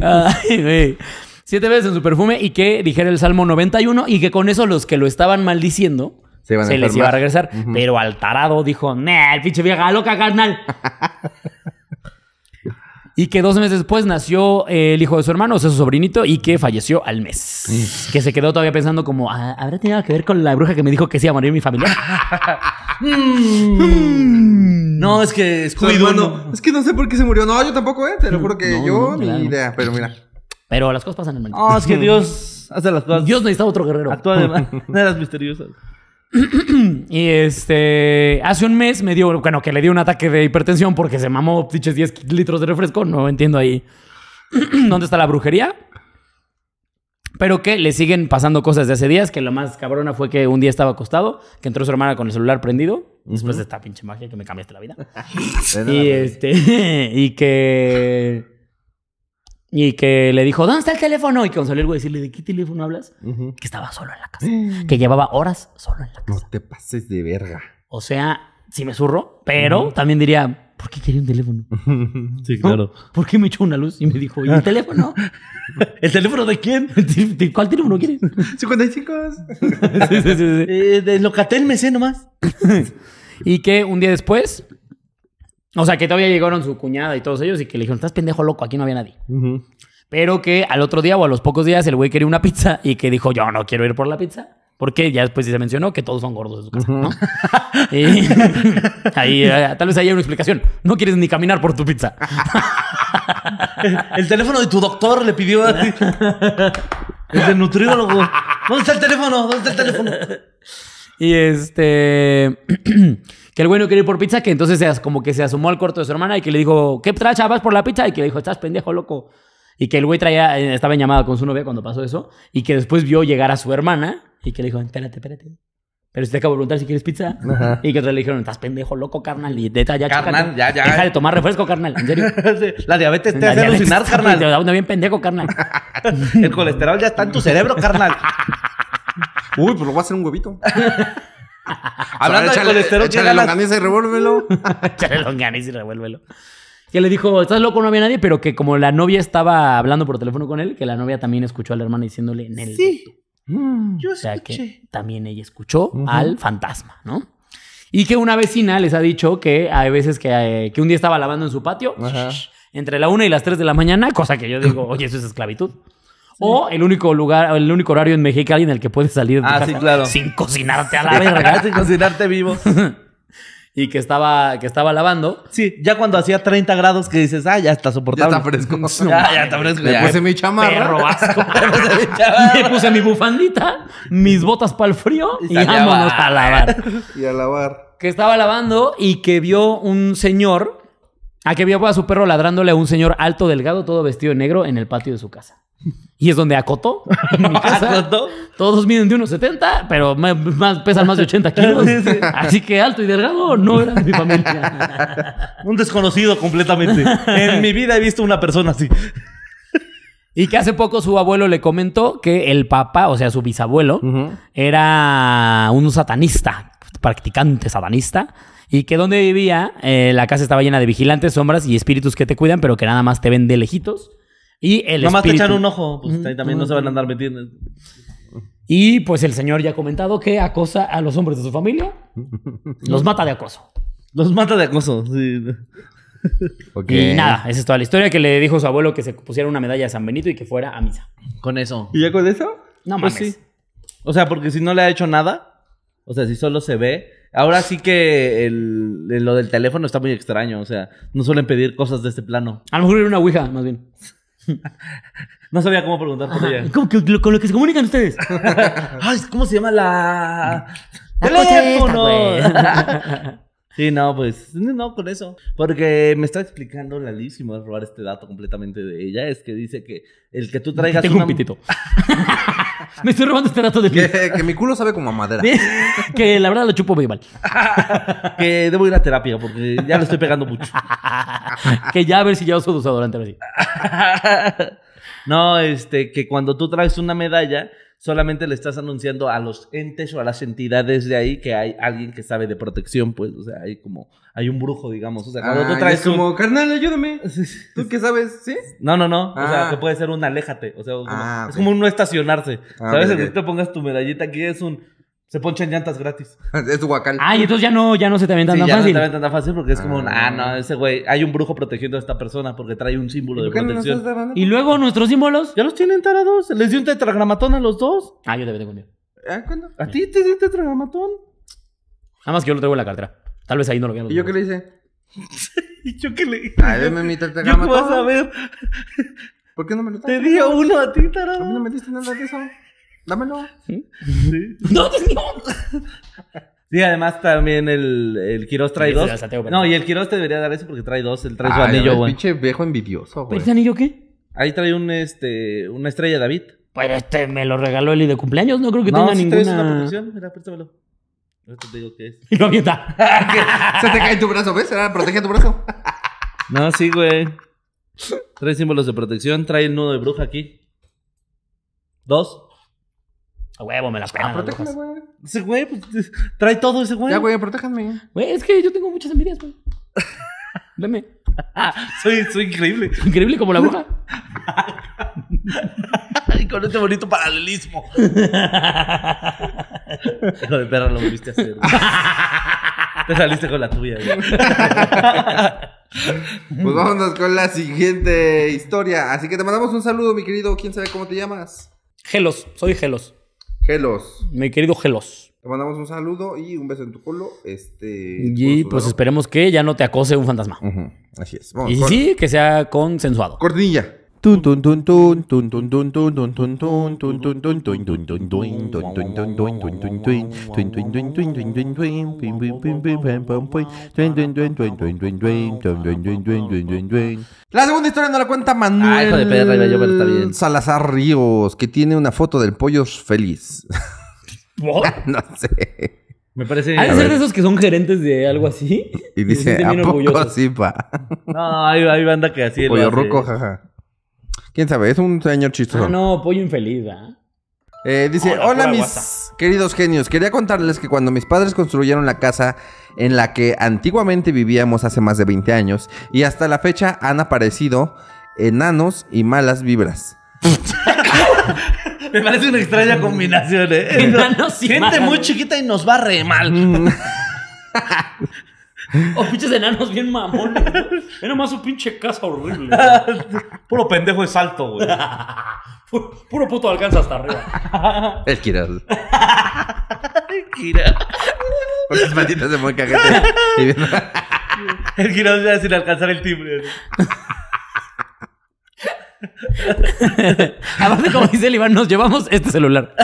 Ay, güey. Siete veces en su perfume y que dijera el Salmo 91 y que con eso los que lo estaban maldiciendo Se iban a se les iba a regresar. Pero al tarado dijo, nah, el pinche vieja loca, carnal. Y que dos meses después nació eh, el hijo de su hermano, o sea, su sobrinito, y que falleció al mes. Que se quedó todavía pensando como, "Ah, ¿habrá tenido que ver con la bruja que me dijo que se iba a morir mi familia? [LAUGHS] No, es que Scooby-Doo no. Es que no sé por qué se murió. No, yo tampoco, ¿eh? Te lo juro que No, yo no, ni claro. idea. Pero mira. Pero las cosas pasan, hermano. No, es que [LAUGHS] Dios hace las cosas. Dios necesita otro guerrero. actúa [LAUGHS] de maneras misteriosas. [CLEARS THROAT] Y este, hace un mes me dio, bueno, que le dio un ataque de hipertensión porque se mamó pinches 10 litros de refresco. No entiendo ahí [CLEARS THROAT] dónde está la brujería. Pero que le siguen pasando cosas de hace días. Que lo más cabrona fue que un día estaba acostado, que entró su hermana con el celular prendido. Después de esta pinche magia que me cambiaste la vida. [LAUGHS] y este, [LAUGHS] y que. Y que le dijo, ¿dónde está el teléfono? Y que salió el güey a decirle, ¿de qué teléfono hablas? Que estaba solo en la casa. [GASPS] Que llevaba horas solo en la No casa. te pases de verga. O sea, sí me zurro, pero también diría, ¿por qué quería un teléfono? [LAUGHS] Sí, ¿No? ¿Por qué me echó una luz y me dijo, ¿y el teléfono? ¿El teléfono de quién? [LAUGHS] ¿De cuál teléfono quieres? [LAUGHS] 55. Sí, sí, sí, sí. Eh, de Locatel me sé nomás. Y que un día después O sea, que todavía llegaron su cuñada y todos ellos y que le dijeron, estás pendejo loco, aquí no había nadie. Pero que al otro día o a los pocos días el güey quería una pizza y que dijo, yo no quiero ir por la pizza. Porque ya después sí se mencionó que todos son gordos en su casa, ¿no? [LAUGHS] Y [LAUGHS] ahí, eh, tal vez haya una explicación. No quieres ni caminar por tu pizza. [LAUGHS] El teléfono de tu doctor le pidió a ti. El nutriólogo. ¿Dónde está el teléfono? ¿Dónde está el teléfono? Y este. [CLEARS THROAT] que el güey no quería ir por pizza, que entonces se como que se asomó al cuarto de su hermana y que le dijo, ¿qué tracha? ¿Vas por la pizza? Y que le dijo, estás pendejo, loco. Y que el güey traía, eh, estaba en llamada con su novia cuando pasó eso. Y que después vio llegar a su hermana y que le dijo, espérate, espérate. Pero si te acabo de preguntar si quieres pizza. Y que otra le dijeron, estás pendejo, loco, carnal. Y neta, ya, Carnal, ya, ya. Deja de tomar refresco, carnal. En serio. [LAUGHS] La diabetes te La hace diabetes alucinar, [LAUGHS] carnal. Te da una bien pendejo, carnal. [LAUGHS] El colesterol ya está en tu cerebro, carnal. Uy, pues lo voy a hacer un huevito. Hablando de colesterol, ¿qué échale longaniza y revólvelo. [LAUGHS] Échale longaniza y revuélvelo. Que le dijo, estás loco, no había nadie, pero que como la novia estaba hablando por teléfono con él, que la novia también escuchó a la hermana diciéndole en el Sí. Mm. Yo O sea que escuché. también ella escuchó al fantasma, ¿no? Y que una vecina les ha dicho que hay veces que, eh, que un día estaba lavando en su patio Ajá. entre la una y las 3 de la mañana, cosa que yo digo, [LAUGHS] oye, eso es esclavitud. O el único lugar, el único horario en México en el que puedes salir de tu Ah, casa sí, claro. sin cocinarte a la verga. [LAUGHS] Sin cocinarte vivo. [LAUGHS] y que estaba, que estaba lavando. Sí, ya cuando hacía 30 grados que dices, ah, ya está Ya soportable. está fresco. [LAUGHS] Ya, ya está fresco. Le ya. puse mi chamarra. Perro asco. Me puse mi bufandita, mis botas para el frío y, Y vámonos a lavar. Y a lavar. Que estaba lavando y que vio un señor, a que vio a su perro ladrándole a un señor alto, delgado, todo vestido de negro en el patio de su casa. Y es donde acotó. En mi casa. ¿Acotó? Todos miden de unos 70, pero más, pesan más de 80 [LAUGHS] kilos. Así que alto y delgado no eran de mi familia. [LAUGHS] Un desconocido completamente. En mi vida he visto una persona así. Y que hace poco su abuelo le comentó que el papá, o sea, su bisabuelo, era un satanista, practicante satanista, y que donde vivía, eh, la casa estaba llena de vigilantes, sombras y espíritus que te cuidan, pero que nada más te ven de lejitos. Y el Nomás te espíritu- echan un ojo. Pues ahí también no se van a andar metiendo. Y pues el señor ya ha comentado que acosa a los hombres de su familia, [LAUGHS] los mata de acoso. Los mata de acoso. Sí. Ok. Y nada, esa es toda la historia que le dijo su abuelo que se pusiera una medalla de San Benito y que fuera a misa. Con eso. ¿Y ya con eso? No Pues mames. sí. O sea, porque si no le ha hecho nada, o sea, si solo se ve. Ahora sí que el, el- lo del teléfono está muy extraño. O sea, no suelen pedir cosas de este plano. A lo mejor era una ouija, más bien. [LAUGHS] No sabía cómo preguntar por ella. ¿Cómo que lo- con lo que se comunican ustedes? [LAUGHS] Ay, ¿cómo se llama la. La ¡Teléfono! contesta. Sí, no, pues. No, con eso. Porque me está explicando la Liz y me voy a robar este dato completamente de ella. Es que dice que el que tú traigas. Tengo una- un pitito. [LAUGHS] Me estoy robando este dato de Que, que mi culo sabe como a madera. que la verdad lo chupo muy mal. [LAUGHS] Que debo ir a terapia porque ya le estoy pegando mucho. [LAUGHS] que ya a ver si ya uso desodorante ahora sí. no, este, que cuando tú traes una medalla, solamente le estás anunciando a los entes o a las entidades de ahí que hay alguien que sabe de protección, pues, o sea, hay como, hay un brujo, digamos. O sea, cuando Ah, tú y traes es como, carnal, ayúdame. [LAUGHS] ¿Tú qué sabes? ¿Sí? No, no, no. O sea, Ah. que puede ser un aléjate. O sea, como- Ah, es como un no estacionarse. Ah, ¿Sabes? ok, El que te pongas tu medallita aquí es un. Se ponchan llantas gratis. [LAUGHS] Es tu guacal. Ah, y entonces ya no, ya no se te avientan Sí, tan ya fácil. no te ven tan fácil porque es como. Ah. Ah, no, ese güey. Hay un brujo protegiendo a esta persona porque trae un símbolo ¿Y de no protección. y luego nuestros símbolos. Ya los tienen tarados. Les dio un tetragramatón a los dos. Ah, yo te tengo mío. Ah, ¿cuándo? ¿A ti te dio un tetragramatón? Nada más que yo lo traigo en la cartera. Tal vez ahí no lo vean. los ¿Y yo qué le hice? [LAUGHS] ¿Y yo qué le Ay, deme mi ¿Yo qué vas a ver? ¿Por qué no me lo Te traes? dio uno a ti, A mí no tarado. me diste nada de eso. Dámelo. Sí. [LAUGHS] No, Dios mío. Sí, además también el, el Quiroz trae Sí, dos. sí, No, y el Quiroz te debería dar eso porque trae dos. Él trae su Ay, anillo, güey. pinche viejo envidioso, ¿Pero güey. ese anillo qué? Ahí trae un, este, una estrella David. Pero este me lo regaló Eli de cumpleaños. No creo que no, tenga sí traes una ninguna. protección. Mira, préstamelo. Ahorita te digo qué es. Y lo avienta. Se te cae tu brazo, ¿ves? Era protege tu brazo. No, sí, güey. Trae símbolos de protección. Trae el nudo de bruja aquí. Dos. A huevo, me la Ah, pegan. las protéjame, brujas. güey. Ese güey, pues, trae todo ese güey. Ya, güey, protéjanme. Güey, es que yo tengo muchas envidias, güey. [LAUGHS] Veme. [LAUGHS] Soy, soy increíble. [LAUGHS] Increíble como la bruja. Y con este bonito paralelismo. Hijo de perra, lo volviste a hacer. Te saliste con la tuya. güey. Pues vámonos con la siguiente historia. Así que te mandamos un saludo, mi querido. ¿Quién sabe cómo te llamas? Gelos, soy Gelos. Gelos. Mi querido Gelos. Te mandamos un saludo y un beso en tu culo. Este. Y pues esperemos que ya no te acose un fantasma. Así es. Vamos. Y con- sí, que sea consensuado. Cortinilla. La segunda historia no la cuenta Manuel Salazar Ríos, que tiene una foto del Pollos Feliz. no sé. Me parece. ¿Hay ser de esos que son gerentes de algo así? Y dice, ¿a poco? No, hay, banda que así. Pollo ruco, jaja. ¿Quién sabe? Es un señor chistoso. Ah, no, pollo infeliz. Eh, dice, Hola, mis guasa". queridos genios, quería contarles que cuando mis padres construyeron la casa en la que antiguamente vivíamos hace más de 20 años y hasta la fecha han aparecido enanos y malas vibras. [LAUGHS] Me parece una extraña combinación, ¿eh? Enanos y Gente malas. muy chiquita y nos va re mal. [LAUGHS] [LAUGHS] [LAUGHS] O pinches enanos bien mamones. ¿no? Ve nomás su pinche casa horrible. [LAUGHS] Puro pendejo de salto, güey. [LAUGHS] Puro, puro puto alcanza hasta arriba. El Kiral. Gira. Con las patitas de muy cagete. Y viendo- El girón ya sin alcanzar el timbre. [LAUGHS] Aparte, como dice el Iván, nos llevamos este celular. [LAUGHS]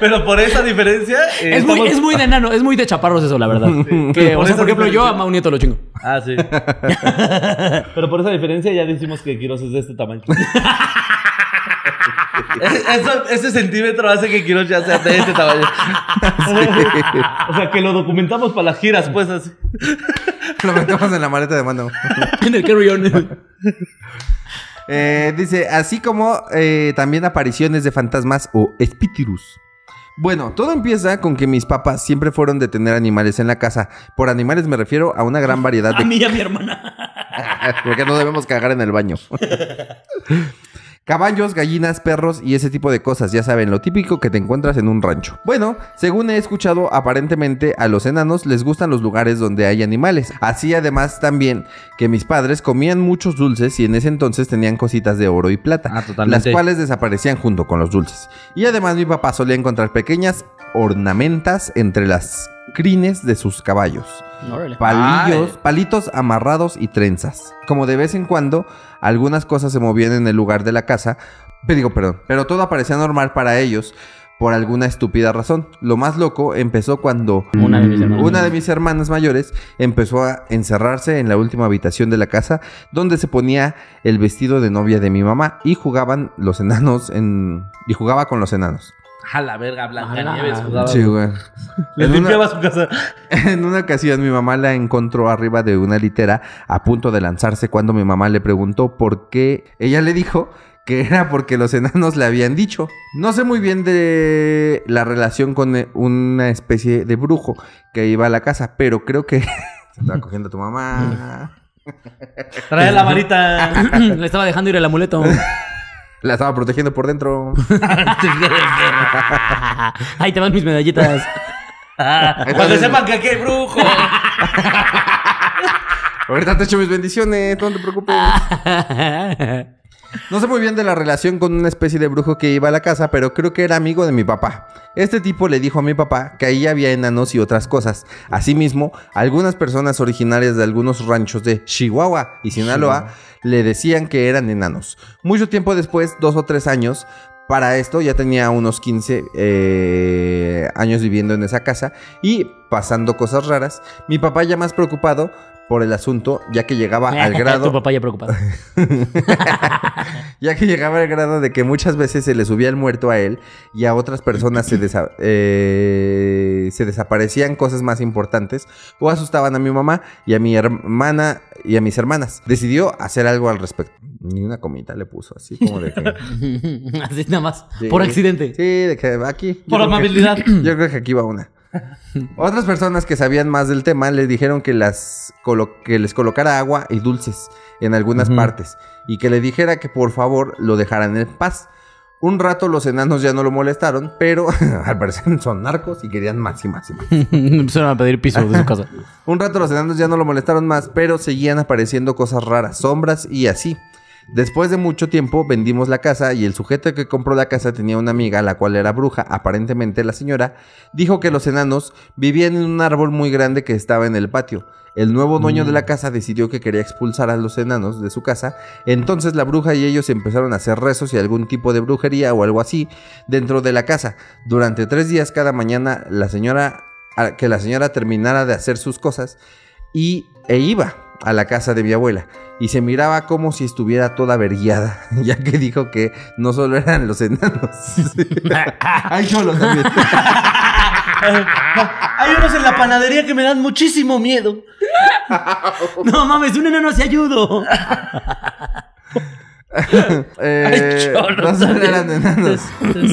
Pero por esa diferencia. eh, Es muy, es muy de enano, es muy de chaparros eso, la verdad. Que, o Por sea, esa por ejemplo, yo diferencia. a Mau Nieto lo chingo. Ah, sí. [LAUGHS] Pero por esa diferencia ya decimos que Quiroz es de este tamaño. [LAUGHS] Eso, ese centímetro hace que Quiroz ya sea de este tamaño. [LAUGHS] O sea, que lo documentamos para las giras, pues así. [LAUGHS] Lo metemos en la maleta de mano. En el carry-on. Eh, dice, así como eh, también apariciones de fantasmas o espíritus. Bueno, todo empieza con que mis papás siempre fueron de tener animales en la casa. Por animales me refiero a una gran variedad A de mí y a mi hermana. Porque no debemos cagar en el baño. Caballos, gallinas, perros y ese tipo de cosas, ya saben, lo típico que te encuentras en un rancho. Bueno, según he escuchado, aparentemente a los enanos les gustan los lugares donde hay animales. Así además también que mis padres comían muchos dulces y en ese entonces tenían cositas de oro y plata, Ah, totalmente. las cuales desaparecían junto con los dulces. Y además mi papá solía encontrar pequeñas ornamentas entre las crines de sus caballos Órale. palillos, palitos amarrados y trenzas. Como de vez en cuando, algunas cosas se movían en el lugar de la casa. Pero digo, perdón. Pero todo parecía normal para ellos por alguna estúpida razón. Lo más loco empezó cuando Una de mis hermanas. una de mis hermanas mayores empezó a encerrarse en la última habitación de la casa donde se ponía el vestido de novia de mi mamá y jugaban los enanos en y jugaba con los enanos. A la verga, Blanca Ala. Nieves jugaba. Sí, güey. [LAUGHS] Le En una- limpiaba su casa. En una ocasión mi mamá la encontró arriba de una litera a punto de lanzarse cuando mi mamá le preguntó por qué. Ella le dijo que era porque los enanos le habían dicho. No sé muy bien de la relación con eh, una especie de brujo que iba a la casa, pero creo que [LAUGHS] se estaba cogiendo a tu mamá. Trae la varita. [LAUGHS] Le estaba dejando ir el amuleto. La estaba protegiendo por dentro. [LAUGHS] [LAUGHS] Ahí te van mis medallitas. Cuando sepan que aquí hay brujo. Ahorita te echo mis bendiciones, no te preocupes. [LAUGHS] No sé muy bien de la relación con una especie de brujo que iba a la casa, pero creo que era amigo de mi papá. Este tipo le dijo a mi papá que ahí había enanos y otras cosas. Asimismo, algunas personas originarias de algunos ranchos de Chihuahua y Sinaloa le decían que eran enanos. Mucho tiempo después, dos o tres años, para esto ya tenía unos 15 eh, años viviendo en esa casa y pasando cosas raras. Mi papá ya más preocupado por el asunto, ya que llegaba al [LAUGHS] Tu grado papá ya preocupado. [LAUGHS] ya que llegaba al grado de que muchas veces se le subía el muerto a él y a otras personas se, desa- eh, se desaparecían cosas más importantes o asustaban a mi mamá y a mi hermana y a mis hermanas. Decidió hacer algo al respecto. Ni una comita le puso, así como de que... [LAUGHS] Así nada más. Sí. Por accidente. Sí, de que aquí. Por que- amabilidad. [CLEARS THROAT] yo creo que aquí va una. [LAUGHS] Otras personas que sabían más del tema le dijeron que, las que les colocara agua y dulces en algunas partes y que le dijera que por favor lo dejaran en paz. Un rato los enanos ya no lo molestaron, pero [LAUGHS] al parecer son narcos y querían más y más y más. [LAUGHS] Empezaron a pedir piso de su casa. Un rato los enanos ya no lo molestaron más, pero seguían apareciendo cosas raras, sombras y así. Después de mucho tiempo vendimos la casa y el sujeto que compró la casa tenía una amiga, la cual era bruja. Aparentemente la señora dijo que los enanos vivían en un árbol muy grande que estaba en el patio. El nuevo dueño de la casa decidió que quería expulsar a los enanos de su casa. Entonces la bruja y ellos empezaron a hacer rezos y algún tipo de brujería o algo así dentro de la casa. Durante tres días cada mañana la señora que la señora terminara de hacer sus cosas y e iba a la casa de mi abuela y se miraba como si estuviera toda verguiada, [LAUGHS] ya que dijo que no solo eran los enanos. [LAUGHS] Ay, solo también. [LAUGHS] Hay unos en la panadería que me dan muchísimo miedo. No mames, un enano se ayudo. [LAUGHS] Eh, no solo eran enanos,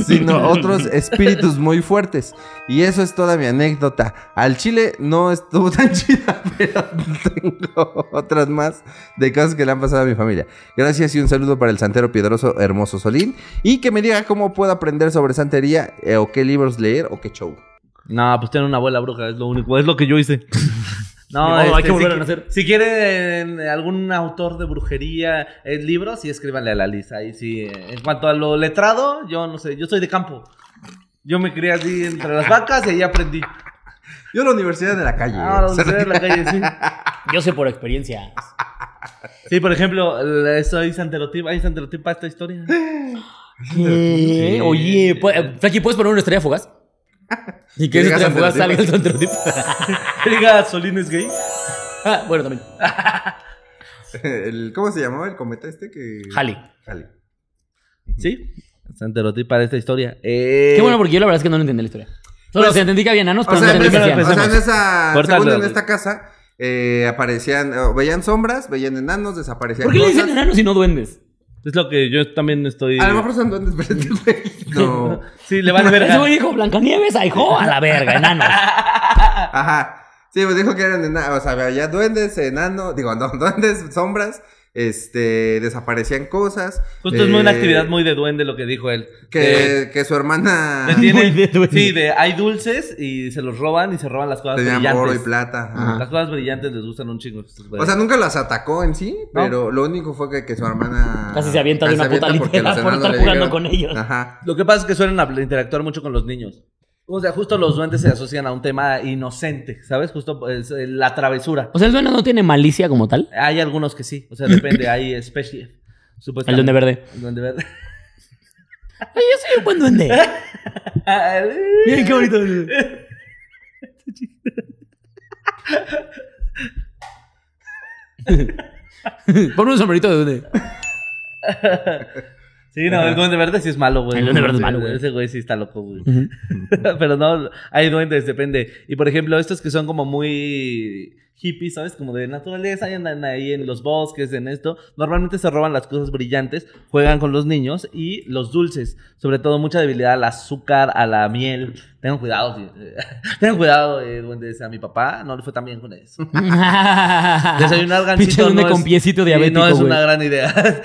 sino otros espíritus muy fuertes. Y eso es toda mi anécdota. Al chile no estuvo [LAUGHS] tan chida, pero tengo otras más de cosas que le han pasado a mi familia. Gracias y un saludo para el santero piedroso hermoso Solín. Y que me diga cómo puedo aprender sobre santería, eh, o qué libros leer, o qué show. No, pues tiene una abuela bruja, es lo único, es lo que yo hice. [LAUGHS] No, hay que si volver a qui- nacer. Si quieren eh, algún autor de brujería en libros, sí escríbanle a la lista. Ahí sí. eh, En cuanto a lo letrado, yo no sé, yo soy de campo. Yo me crié así entre las vacas y ahí aprendí. Yo la universidad de la calle. Ah, donde sea en la calle, sí. [LAUGHS] Yo sé por experiencia. Sí, por ejemplo, la- soy santerotip. ¿Hay santerotip para esta historia? ¿Qué? Oye, ¿puedes poner una estrella fugaz? [LAUGHS] Y que esa fugaz salga santerotipo. [LAUGHS] el santerotipo. Diga, Solín es gay. [LAUGHS] Ah, bueno, también. El- ¿Cómo se llamaba el cometa este que. Halley. Halley. Sí, santerotip para esta historia. Eh, Qué bueno, porque yo la verdad es que no lo entendí la historia. Solo Pues, o sea, entendí que había enanos, O pero sea, no entendí que hacían. o sea, en esa. Córtalo. Según en esta casa, eh, aparecían. eh, veían sombras, veían enanos, desaparecían. ¿Por qué le cosas. dicen enanos y no duendes? Es lo que yo también estoy. A lo mejor son duendes verdes, güey. [LAUGHS] No. Sí, le vale [LAUGHS] Ese verga. güey dijo Blancanieves, ahijó, a la verga, enanos. [LAUGHS] Ajá. Sí, pues dijo que eran enanos. O sea, había duendes, enanos. Digo, no, duendes, sombras. Este. Desaparecían cosas. Justo es muy una eh, actividad muy de duende lo que dijo él. Que, que su hermana. Tiene- [LAUGHS] Muy de duende. sí, de hay dulces y se los roban y se roban las cosas Tenían brillantes. oro y plata. Ajá. Las cosas brillantes les gustan un chingo. O sea, nunca las atacó en sí, No. pero lo único fue que, que su hermana. Casi se avienta de una puta litera [LAUGHS] por estar jugando con ellos. Ajá. Lo que pasa es que suelen interactuar mucho con los niños. O sea, justo los duendes se asocian a un tema inocente, ¿sabes? Justo es, eh, la travesura. O sea, el duende no tiene malicia como tal. Hay algunos que sí, o sea, depende, hay especies. El duende verde. El duende verde. Ay, yo soy un buen duende. [LAUGHS] Miren qué bonito. [LAUGHS] Ponme un sombrerito de duende. [LAUGHS] Sí, no, el duende verde sí es malo, güey. El duende verde es malo, güey. Ese güey sí está loco, güey. [LAUGHS] Pero no, hay duendes, depende. Y por ejemplo, estos que son como muy hippies, ¿sabes? Como de naturaleza, y andan ahí en los bosques, en esto. Normalmente se roban las cosas brillantes, juegan con los niños y los dulces. Sobre todo mucha debilidad al azúcar, a la miel. Tengan cuidado, sí. [LAUGHS] tengan cuidado, eh, duendes. A mi papá no le fue tan bien con eso. [LAUGHS] Desayunar duende no con es- piecito sí, diabético, no es una gran idea. [LAUGHS]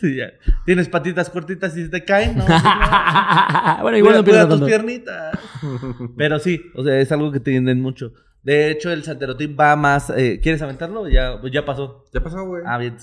Sí, ya. Tienes patitas cortitas y se te caen, ¿no? bueno, igual Cuida- no pierdas tus piernitas. Pero sí, o sea, es algo que tienden mucho. De hecho, el santerotip va más. eh, ¿Quieres aventarlo? Ya, pues ya pasó. Ya pasó, güey. Ah, bien.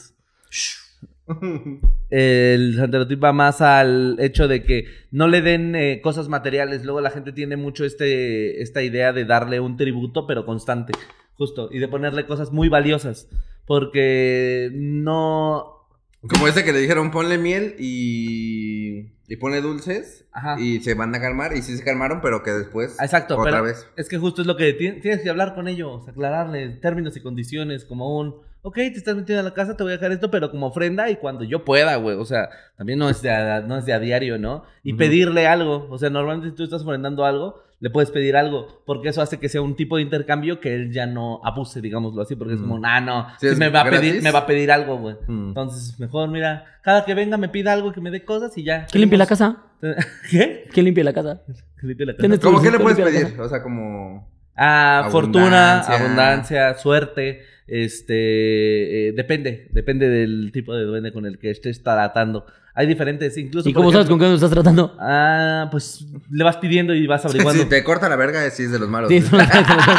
[LAUGHS] El santerotip va más al hecho de que no le den eh, cosas materiales. Luego la gente tiene mucho este, esta idea de darle un tributo, pero constante. Justo. Y de ponerle cosas muy valiosas. Porque no. Como ese que le dijeron, ponle miel y. Y pone dulces. Ajá. Y se van a calmar. Y sí se calmaron, pero que después. Exacto, Otra pero vez. es que justo es lo que ti- tienes que hablar con ellos, aclararle términos y condiciones, como un, ok, te estás metiendo a la casa, te voy a dejar esto, pero como ofrenda y cuando yo pueda, güey, o sea, también no es de a, no es de a diario, ¿no? Y pedirle algo, o sea, normalmente si tú estás ofrendando algo, le puedes pedir algo, porque eso hace que sea un tipo de intercambio que él ya no abuse, digámoslo así, porque es como, ah, no, si me va a pedir, me va a pedir algo, güey. Mm. Entonces, mejor, mira, cada que venga me pida algo que me dé cosas y ya. ¿Quién limpia la casa? [LAUGHS] ¿Qué? ¿Quién limpia la casa? [LAUGHS] Que limpie la casa. ¿Tienes tu ¿Cómo que le puedes pedir? O sea, como. Ah, fortuna, abundancia, suerte. Este, eh, depende, depende del tipo de duende con el que estés tratando. Hay diferentes, incluso. ¿Y cómo sabes con qué nos estás tratando? Ah, pues le vas pidiendo y vas [LAUGHS] averiguando. Si te corta la verga, sí es de los malos. Sí, son las-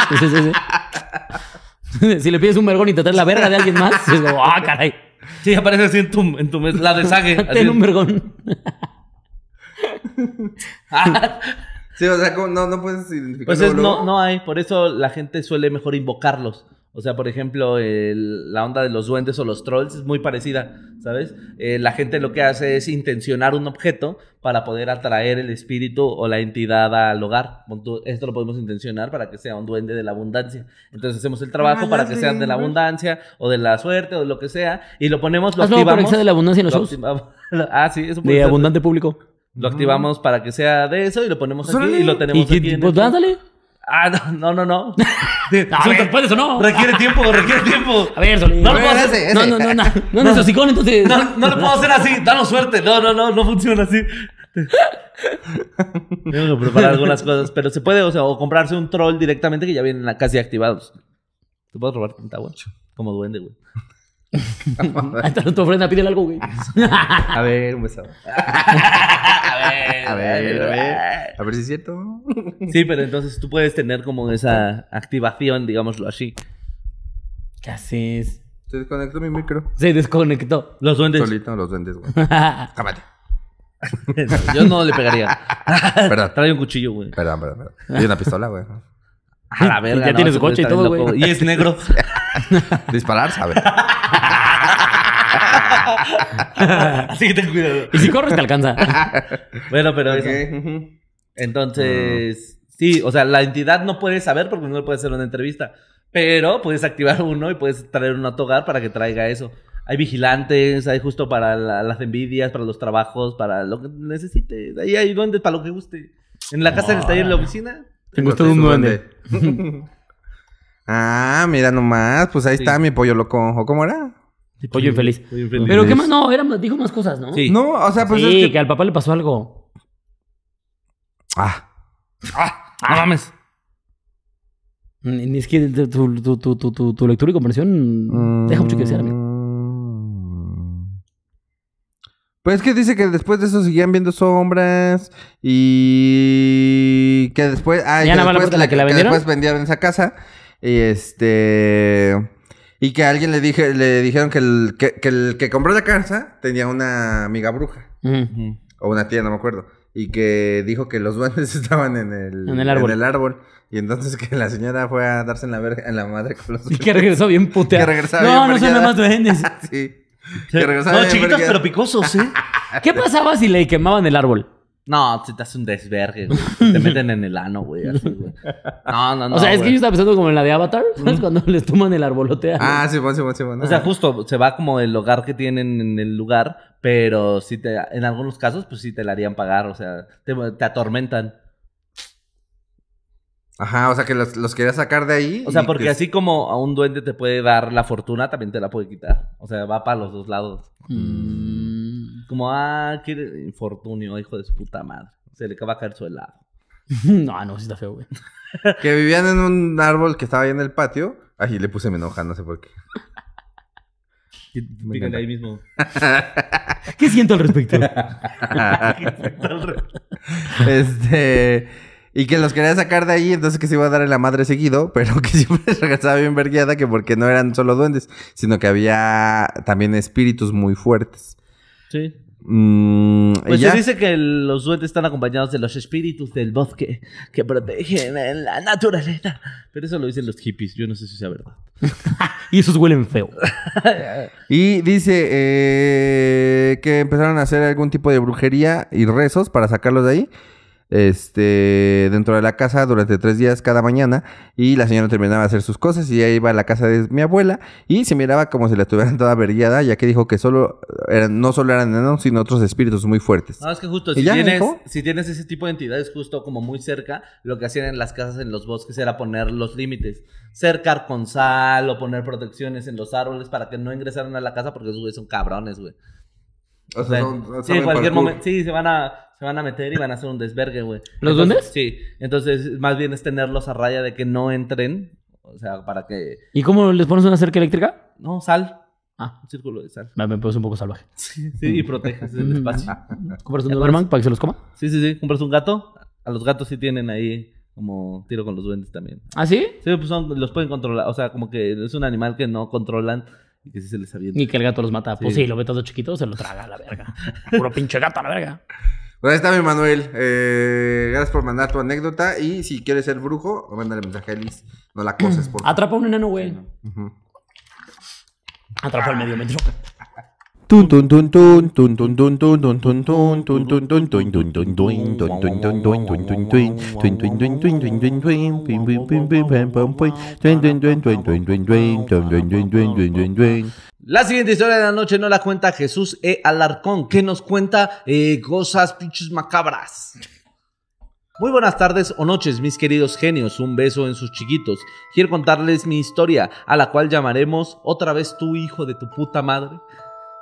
sí, sí, sí. [LAUGHS] Si le pides un vergón y te traes la verga de alguien más, es como, ah, caray. Sí, aparece así en tu, en tu mes- la deshague. [LAUGHS] así. Ten un vergón. Ah, Sí, o sea, no, no puedes identificar. Pues es, no, no hay, por eso la gente suele mejor invocarlos. O sea, por ejemplo, el- la onda de los duendes o los trolls es muy parecida, ¿sabes? Eh, la gente lo que hace es intencionar un objeto para poder atraer el espíritu o la entidad al hogar. Esto lo podemos intencionar para que sea un duende de la abundancia. Entonces hacemos el trabajo Ah, para que sean de la abundancia o de la suerte o de lo que sea y lo ponemos, lo Hazlo activamos. sea de la abundancia en los lo shows. activamos- [LAUGHS] ah, sí, eso puede De ser. abundante público. Lo activamos para que sea de eso y lo ponemos Pues aquí y lo tenemos ¿Y qué aquí. en tipo? el show. Ah, no, no, no. no. [LAUGHS] ¿puedes o no? Requiere tiempo, requiere tiempo. A ver, Solín. No lo puedo hacer. No, no, no, no. No, no hocicón, entonces. No, no lo puedo hacer así. Danos suerte. No, no, no, no funciona así. Tengo que preparar algunas cosas, pero se puede, o sea, o comprarse un troll directamente que ya vienen casi activados. ¿Te puedo robar tanta agua? Como duende, güey. Ahí está tu ofrenda, pídele algo, güey. A ver, un beso. A ver, A ver, a ver. A ver si es cierto. Sí, pero entonces tú puedes tener como esa activación, digámoslo así. ¿Qué haces? Se desconectó mi micro. Se desconectó. Los duendes. Solito los duendes, güey. [LAUGHS] Cámate. [LAUGHS] Yo no le pegaría. Perdón. Trae un cuchillo, güey. Perdón, perdón, perdón. Y una pistola, güey. A la verga. Ya no, tiene ese su coche y está todo, loco. güey. Y es negro. [LAUGHS] Disparar, sabe. Así [LAUGHS] que ten cuidado. Y si corres, te alcanza. [LAUGHS] Bueno, pero eso. Ok, ujú. Entonces, sí, o sea, la entidad no puede saber porque no le puede hacer una entrevista. Pero puedes activar uno y puedes traer uno a tu hogar para que traiga eso. Hay vigilantes, hay justo para la- las envidias, para los trabajos, para lo que necesites. Ahí hay duendes para lo que guste. En la casa, en el taller, en la oficina. Tengo todo un duende. [LAUGHS] ah, mira nomás. Pues ahí Sí. está mi pollo loco. ¿O cómo era? Pollo infeliz. Muy infeliz. Pero qué más, no, era, dijo más cosas, ¿no? Sí. No, o sea, pues sí, es que... que... al papá le pasó algo. Ah, No mames. Mm, Es que tu, tu, tu, tu, tu, tu lectura y comprensión deja mucho que desear, amigo. Pues es que dice que después de eso seguían viendo sombras y que después... Ah, ¿Ya que nada más la después, la que la vendieron? después vendieron esa casa y este... Y que a alguien le, dije, le dijeron que el que, que el que compró la casa tenía una amiga bruja. O una tía, no me acuerdo. Y que dijo que los duendes [LAUGHS] estaban en el, En el árbol. en el árbol. Y entonces que la señora fue a darse en la, verga, en la madre con los [LAUGHS] Y que regresó bien. [LAUGHS] Que regresaba no, bien no son nada más duendes. sí. [LAUGHS] Que No, chiquitos pero picosos, ¿eh? [LAUGHS] ¿Qué pasaba si le quemaban el árbol? No, se te hace un desvergue, güey. Te meten en el ano, güey. Así, güey. No, no, no. o sea, es que yo estaba pensando como en la de Avatar, ¿sabes? Cuando les toman el arbolote. a- Ah, sí, bueno, sí, bueno, sí, bueno. O sea, justo se va como el hogar que tienen en el lugar, pero sí te, en algunos casos, pues sí te la harían pagar, o sea, te, te atormentan. Ajá, o sea que los, los quería sacar de ahí. O sea, y porque que- así como a un duende te puede dar la fortuna, también te la puede quitar. O sea, va para los dos lados. Mm. Como, ah, quiere infortunio, hijo de su puta madre. Se le va a caer su helado. [LAUGHS] No, no, sí está feo, güey. [LAUGHS] Que vivían en un árbol que estaba ahí en el patio. Ay, le puse mi enoja, no sé por qué. Pícale ahí mismo. [LAUGHS] ¿Qué siento al respecto? este. Y que los quería sacar de ahí, entonces que se iba a dar en la madre seguido, [LAUGHS] pero que siempre [LAUGHS] regresaba bien vergueada, que porque no eran solo duendes, sino que había también espíritus muy fuertes. Sí. Mm, y Pues ya. se dice que los duendes están acompañados de los espíritus del bosque que protegen la naturaleza. Pero eso lo dicen los hippies. Yo no sé si sea verdad. [LAUGHS] y esos huelen feo. Y dice eh, que empezaron a hacer algún tipo de brujería y rezos para sacarlos de ahí. Este, dentro de la casa durante tres días cada mañana. Y la señora terminaba de hacer sus cosas y ahí iba a la casa de mi abuela. Y se miraba como si la estuvieran [LAUGHS] toda verguiada, ya que dijo que solo eran, no solo eran enanos, sino otros espíritus muy fuertes. No, es que justo, ¿Y si tienes, si tienes ese tipo de entidades justo como muy cerca, lo que hacían en las casas en los bosques era poner los límites. Cercar con sal o poner protecciones en los árboles para que no ingresaran a la casa porque esos güeyes son cabrones, güey. O O sea, son- sí, saben en cualquier momento, sí, se van a, se van a meter y van a hacer un desvergue, güey. ¿Los duendes? Sí, entonces más bien es tenerlos a raya de que no entren O sea, para que... ¿Y cómo les pones una cerca eléctrica? No, sal. Ah, Un círculo de sal. me, me puse un poco salvaje. Sí, y proteges el espacio. ¿Compras un Doberman para que se los coma? Sí, sí, sí. Compras un gato. A los gatos sí tienen ahí como tiro con los duendes también. ¿Ah, sí? Sí, pues son, los pueden controlar. O sea, como que es un animal que no controlan y que sí se les avienta. Ni que el gato los mata. Pues Sí. sí, lo ve todo chiquito, se lo traga a la verga. Puro pinche gato a la verga. Pues ahí está mi Manuel. Eh, gracias por mandar tu anécdota. Y si quieres ser brujo, mándale mensaje a Liz. No la coses, por favor. Atrapa a un enano, güey. Atrapa al medio metro. La siguiente historia de la noche no la cuenta Jesús E. Alarcón, que nos cuenta eh, cosas pinches macabras. Muy buenas tardes o noches, mis queridos genios. Un beso en sus chiquitos. Quiero contarles mi historia, a la cual llamaremos Otra vez tu hijo de tu puta madre.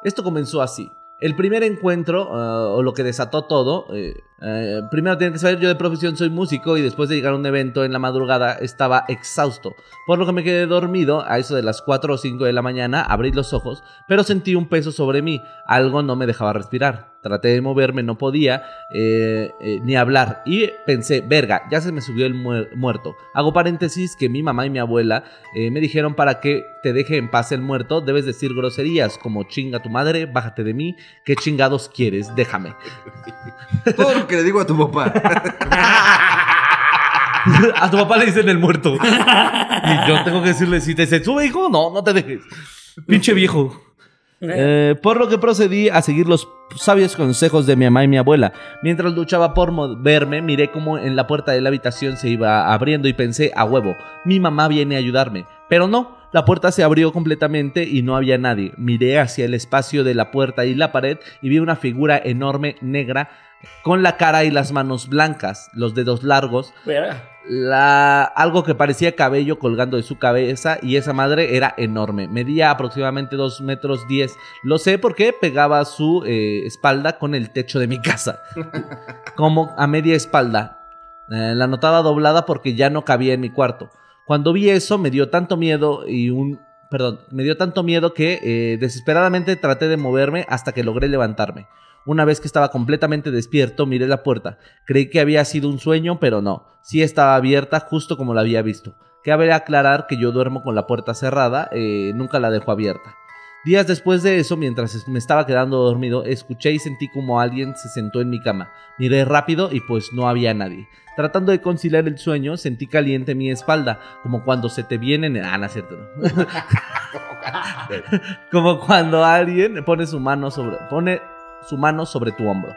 Esto comenzó así. El primer encuentro, ah, o lo que desató todo, eh, eh, primero tienen que saber, yo de profesión soy músico y después de llegar a un evento en la madrugada estaba exhausto, por lo que me quedé dormido a eso de las 4 o 5 de la mañana, abrí los ojos, pero sentí un peso sobre mí, algo no me dejaba respirar. Traté de moverme, no podía eh, eh, ni hablar y pensé, verga, ya se me subió el muer- muerto. Hago paréntesis que mi mamá y mi abuela eh, me dijeron para que te deje en paz el muerto, debes decir groserías como chinga tu madre, bájate de mí, qué chingados quieres, déjame. [LAUGHS] Todo lo que le digo a tu papá. [LAUGHS] a tu papá le dicen el muerto. [LAUGHS] Y yo tengo que decirle, si te se sube, hijo, no, no te dejes. Pinche viejo. Eh, por lo que procedí a seguir los sabios consejos de mi mamá y mi abuela. Mientras luchaba por moverme, miré como en la puerta de la habitación se iba abriendo y pensé, a huevo, mi mamá viene a ayudarme. Pero no, la puerta se abrió completamente y no había nadie. Miré hacia el espacio de la puerta y la pared y vi una figura enorme negra con la cara y las manos blancas, los dedos largos, Verga. La, algo que parecía cabello colgando de su cabeza y esa madre era enorme. Medía aproximadamente 2 metros 10. Lo sé porque pegaba su eh, espalda con el techo de mi casa. [LAUGHS] como a media espalda. Eh, la notaba doblada porque ya no cabía en mi cuarto. Cuando vi eso me dio tanto miedo y un... Perdón, me dio tanto miedo que eh, desesperadamente traté de moverme hasta que logré levantarme. Una vez que estaba completamente despierto, miré la puerta. Creí que había sido un sueño, pero no. Sí estaba abierta justo como la había visto. Cabe aclarar que yo duermo con la puerta cerrada, eh, nunca la dejo abierta. Días después de eso, mientras me estaba quedando dormido, escuché y sentí como alguien se sentó en mi cama. Miré rápido y pues no había nadie. Tratando de conciliar el sueño, sentí caliente mi espalda, como cuando se te vienen... Ah, no es cierto, no. [LAUGHS] [LAUGHS] como cuando alguien pone su mano sobre... Pone su mano sobre tu hombro.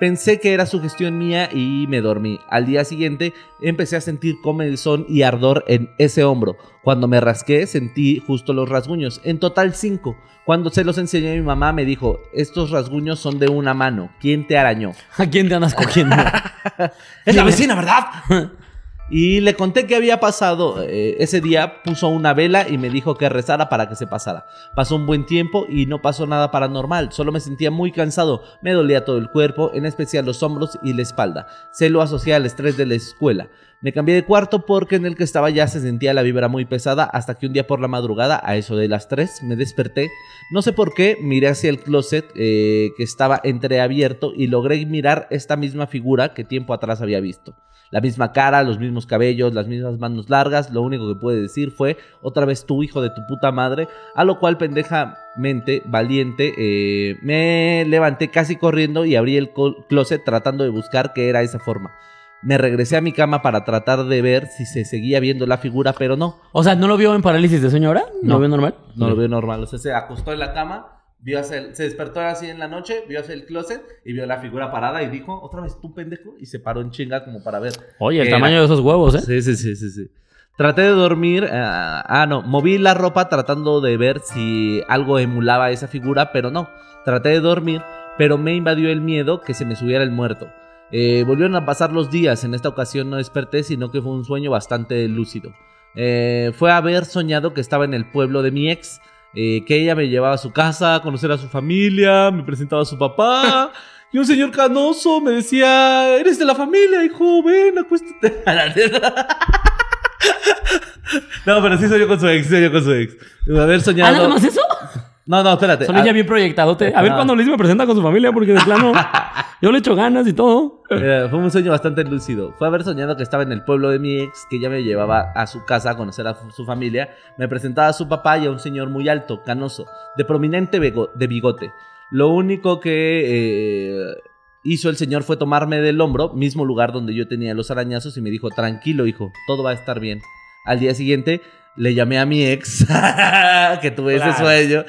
Pensé que era sugestión mía y me dormí. Al día siguiente empecé a sentir comezón y ardor en ese hombro. Cuando me rasqué sentí justo los rasguños, en total cinco. Cuando se los enseñé a mi mamá me dijo, estos rasguños son de una mano. ¿Quién te arañó? [LAUGHS] ¿A quién te andas cogiendo? [LAUGHS] Es la vecina, ¿verdad? [LAUGHS] Y le conté que había pasado. eh, ese día puso una vela y me dijo que rezara para que se pasara. Pasó un buen tiempo y no pasó nada paranormal. Solo me sentía muy cansado. Me dolía todo el cuerpo, en especial los hombros y la espalda. Se lo asocié al estrés de la escuela. Me cambié de cuarto porque en el que estaba ya se sentía la vibra muy pesada hasta que un día por la madrugada, a eso de las 3, me desperté. No sé por qué, miré hacia el closet eh, que estaba entreabierto y logré mirar esta misma figura que tiempo atrás había visto. La misma cara, los mismos cabellos, las mismas manos largas. Lo único que pude decir fue otra vez tu hijo de tu puta madre. A lo cual pendejamente, valiente, eh, me levanté casi corriendo y abrí el closet tratando de buscar qué era esa forma. Me regresé a mi cama para tratar de ver si se seguía viendo la figura, pero no. O sea, ¿no lo vio en parálisis de sueño ahora? ¿No, No. lo vio normal? No lo veo normal. O sea, se acostó en la cama, vio hacia el- se despertó así en la noche, vio hacia el closet y vio la figura parada y dijo, otra vez tú pendejo, y se paró en chinga como para ver. Oye, el qué tamaño de esos huevos, ¿eh? Sí, sí, sí, sí, sí. Traté de dormir. ah, ah, no. Moví la ropa tratando de ver si algo emulaba esa figura, pero no. Traté de dormir, pero me invadió el miedo que se me subiera el muerto. Eh, volvieron a pasar los días. En esta ocasión no desperté, sino que fue un sueño bastante lúcido. Eh, fue haber soñado que estaba en el pueblo de mi ex. Eh, que ella me llevaba a su casa a conocer a su familia, me presentaba a su papá. [LAUGHS] Y un señor canoso me decía, eres de la familia, hijo, ven, acuéstate. [LAUGHS] No, pero sí soñó con su ex, sí soñó con su ex. De haber ¿Ah, soñado. nada más eso? No, no, espérate. Solo Ah, ya bien proyectadote. A ver Ah. cuándo Liz me presenta con su familia, porque de plano [LAUGHS] yo le echo ganas y todo. Eh, fue un sueño bastante lúcido. Fue haber soñado que estaba en el pueblo de mi ex, que ella me llevaba a su casa a conocer a su familia. Me presentaba a su papá y a un señor muy alto, canoso, de prominente de bigote. Lo único que eh, hizo el señor fue tomarme del hombro, mismo lugar donde yo tenía los arañazos, y me dijo, tranquilo, hijo, todo va a estar bien. Al día siguiente le llamé a mi ex, [LAUGHS] que tuve ese Claro. sueño.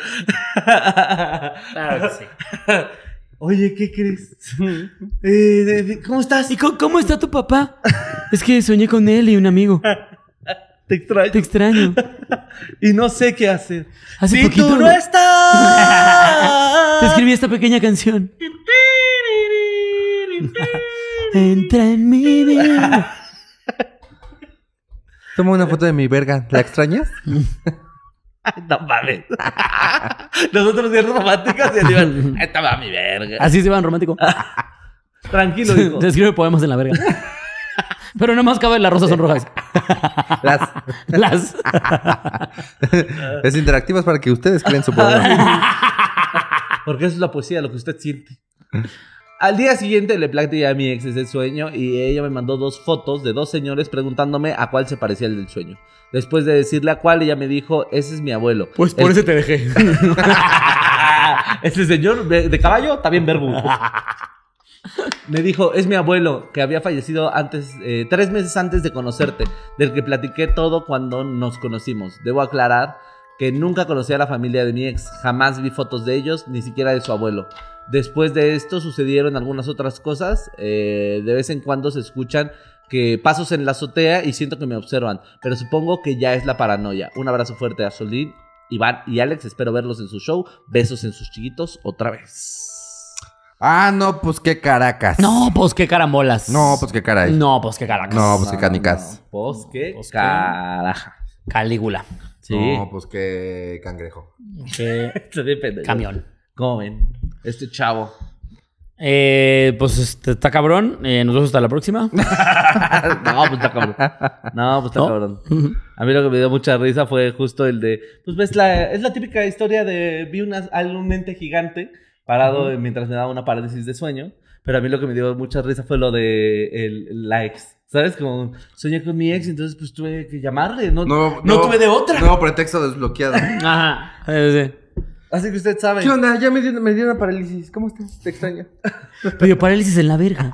Claro que sí. [LAUGHS] Oye, ¿qué crees? [LAUGHS] Eh, ¿Cómo estás? ¿Y cómo está tu papá? Es que soñé con él y un amigo. Te extraño. Te extraño. Y no sé qué hacer. Hace si poquito tú no estás. Te escribí esta pequeña canción. Entra en mi vida. Toma una foto de mi verga. ¿La extrañas? no mames. [LAUGHS] Nosotros bien románticos y Aníbal. Esta va mi verga. Así se van romántico. [LAUGHS] Tranquilo, hijo. Se escribe poemas en la verga. [LAUGHS] Pero no más cabe las rosas son rojas. Las. Las. es interactivas para que ustedes creen su poder. Porque eso es la poesía, lo que usted siente. Al día siguiente le platiqué a mi ex ese sueño y ella me mandó dos fotos de dos señores preguntándome a cuál se parecía el del sueño. Después de decirle a cuál, ella me dijo, ese es mi abuelo. Pues por El- eso te dejé. [LAUGHS] Ese señor de, caballo está bien verbo. Me dijo, es mi abuelo, que había fallecido antes, eh, tres meses antes de conocerte, del que platiqué todo cuando nos conocimos. Debo aclarar que nunca conocí a la familia de mi ex, jamás vi fotos de ellos, ni siquiera de su abuelo. Después de esto sucedieron algunas otras cosas, eh, de vez en cuando se escuchan que pasos en la azotea y siento que me observan, pero supongo que ya es la paranoia. Un abrazo fuerte a Solín, Iván y Alex, espero verlos en su show. Besos en sus chiquitos otra vez. Ah, no, pues qué caracas. No, pues qué carambolas. No, pues qué caray. No, pues qué caracas. No, pues qué canicas. Pues qué Pues qué. caraja. Calígula. Sí. No, pues qué cangrejo. Qué [LAUGHS] camión. ¿Cómo ven? Este chavo. Eh, pues este, está cabrón. Eh, nos vemos hasta la próxima. [LAUGHS] no, pues está cabrón. No, pues está ¿No? cabrón. A mí lo que me dio mucha risa fue justo el de. Pues ves, la, es la típica historia de. Vi una, un ente gigante parado mientras me daba una parálisis de sueño. Pero a mí lo que me dio mucha risa fue lo de el, la ex. ¿Sabes? Como soñé con mi ex, entonces pues tuve que llamarle. No, no, tuve de otra. Nuevo pretexto desbloqueado. Ajá. Eh, sí. Así que usted sabe. ¿Qué onda? Ya me dio, me dio una parálisis. ¿Cómo estás? Te extraño. [LAUGHS] Pero parálisis en la verga.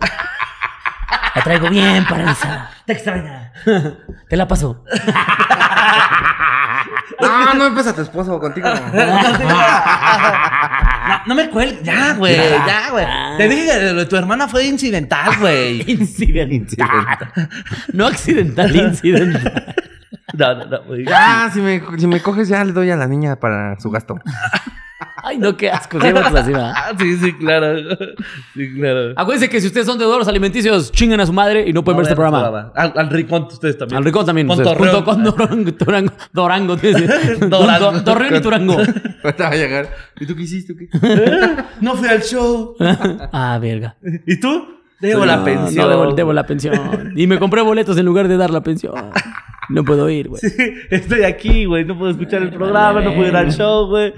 La traigo bien paralizada. Te extraña. Te la paso. [LAUGHS] No, no empieza tu esposo contigo. No, no me cuelgues. Ya, güey. Ya, güey. Te dije que tu hermana fue incidental, güey. [LAUGHS] Incidental. No accidental, incidental. [LAUGHS] No, no, no. Ya, si me, si me coges, ya le doy a la niña para su gasto. Ay, no, qué asco. Vatos así. Ah, sí, sí, claro. Sí, claro. Acuérdense que si ustedes son deudores alimenticios, chingan a su madre y no pueden ver este programa. Al, al rincón ustedes también. Al Rincón también. Con junto con Durango. Durango. [LAUGHS] Durango. te dice. Durango. Do- Torreón y Durango. Ahorita va a llegar. ¿Y tú qué hiciste? qué? [LAUGHS] No fui al show. Ah, verga. ¿Y tú? Debo la No, pensión. No, debo, debo la pensión. Y me compré boletos en lugar de dar la pensión. No puedo ir, güey. Sí, estoy aquí, güey. No puedo escuchar el programa, no puedo ir al show, güey.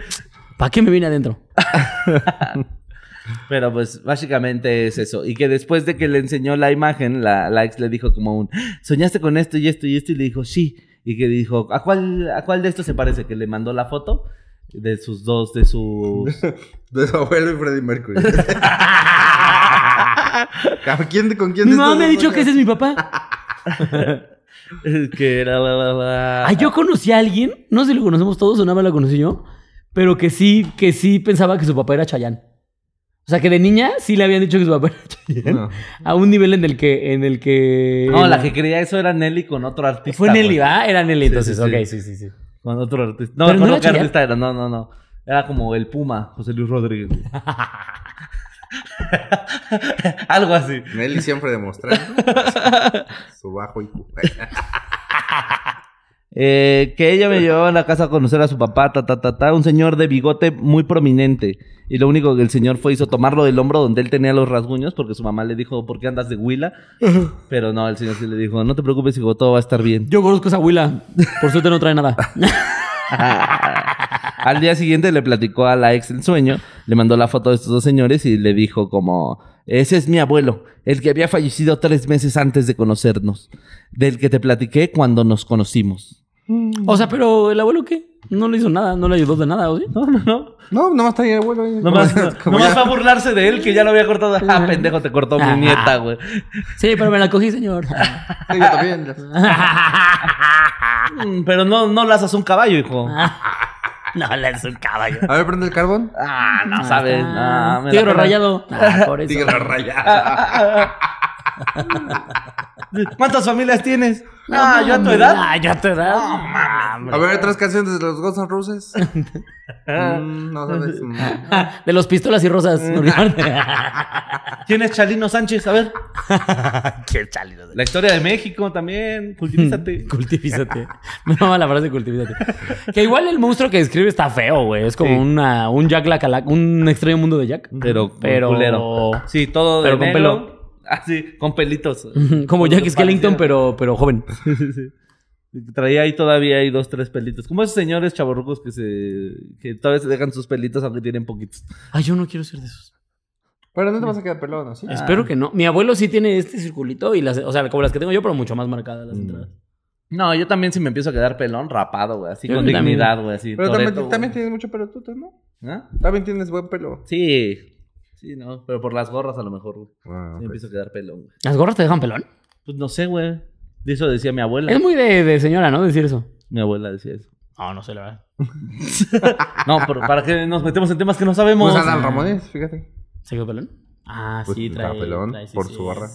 ¿Para qué me vine adentro? [LAUGHS] Pero pues básicamente es eso. Y que después de que le enseñó la imagen, la, la ex le dijo como un, soñaste con esto y esto y esto. Y le dijo, sí. Y que dijo, ¿a cuál, ¿a cuál de estos se parece? Que le mandó la foto de sus dos, de sus... [LAUGHS] De su abuelo y Freddie Mercury. [LAUGHS] ¿A quién, ¿Con quién No, estos me ha dicho que ese es mi papá. [LAUGHS] que era la, la, la- Ah, yo conocí a alguien, no sé si lo conocemos todos o nada más lo conocí yo, pero que sí, que sí pensaba que su papá era Chayán. O sea, que de niña sí le habían dicho que su papá era Chayán. No. A un nivel en el que... En el que No, la que creía eso era Nelly con otro artista. Fue Nelly, güey. ¿va? Era Nelly Sí, entonces. sí, sí. Ok, sí, sí, sí. Con otro artista. No, Pero con no era otro artista era. No, no, no. Era como el Puma, José Luis Rodríguez. [LAUGHS] [LAUGHS] Algo así. Nelly siempre demostrando [LAUGHS] su bajo IQ. [LAUGHS] Eh, que ella me llevaba a la casa a conocer a su papá, ta, ta, ta, ta, un señor de bigote muy prominente. Y lo único que el señor fue hizo tomarlo del hombro donde él tenía los rasguños, porque su mamá le dijo, ¿por qué andas de huila? Pero no, el señor sí le dijo, no te preocupes, hijo, todo va a estar bien. Yo conozco esa huila. Por suerte no trae nada. Al día siguiente le platicó a la ex el sueño, le mandó la foto de estos dos señores y le dijo como, ese es mi abuelo, el que había fallecido tres meses antes de conocernos, del que te platiqué cuando nos conocimos. O sea, pero el abuelo qué? No le hizo nada, no le ayudó de nada, ¿o sí? No, no, no. No, nomás está ahí el abuelo ahí. Nomás, como nomás fue a burlarse de él que ya lo había cortado. Ah, pendejo, te cortó mi nieta, güey. Sí, pero me la cogí, señor. Sí, yo también. [LAUGHS] Mm, Pero no, no lazas un caballo, hijo. [LAUGHS] no, le es un caballo. A ver, prende el carbón. Ah, no sabes. Ah, me la Tigre rayado. Ah, por eso. Tigre rayado. [LAUGHS] [LAUGHS] ¿Cuántas familias tienes? Ah, yo a tu edad. Ah, yo a tu edad. No, A ver, otras canciones de los Guns N' Roses. [LAUGHS] Mm, no sabes. Mm. [LAUGHS] De los pistolas y rosas. olvidarte. ¿Quién es Chalino Sánchez? A ver. Qué chalido. La historia de México también. Cultivízate. Cultivízate. Me mama la frase cultivízate. Que igual el monstruo que escribe está feo, güey. Es como Sí. una, un Jack la Cala- un extraño mundo de Jack. Pero, Pero- culero. Sí, todo pero de con negro. pelo. Ah, sí, con pelitos. [LAUGHS] Como Jack Skellington, pero, pero joven. [LAUGHS] Sí, sí, sí. Traía ahí todavía hay dos, tres pelitos. Como esos señores chavorrucos que se... Que todavía se dejan sus pelitos aunque tienen poquitos. Ay, yo no quiero ser de esos. Pero no te vas a quedar pelón, ¿no? ¿Sí? Espero que no. Mi abuelo sí tiene este circulito y las, o sea, como las que tengo yo, pero mucho más marcadas las entradas. No, yo también si me empiezo a quedar pelón, rapado, güey. Así Yo con también. dignidad, güey. Así, Pero también, también tienes mucho pelo tú, ¿no? ¿Ah? También tienes buen pelo. Sí. Sí, no. Pero por las gorras a lo mejor, güey. Ah, Sí, empiezo a quedar pelón, güey. ¿Las gorras te dejan pelón? Pues no sé, güey. De eso decía mi abuela. Es muy de, de señora, ¿no? Decir eso. Mi abuela decía eso. No, no sé, la verdad. [LAUGHS] No, pero ¿para qué nos metemos en temas que no sabemos? Pues Adal Ramones, fíjate. ¿Se quedó pelón? Ah, Pues sí, trae. pelón trae, sí, por sí. su barra.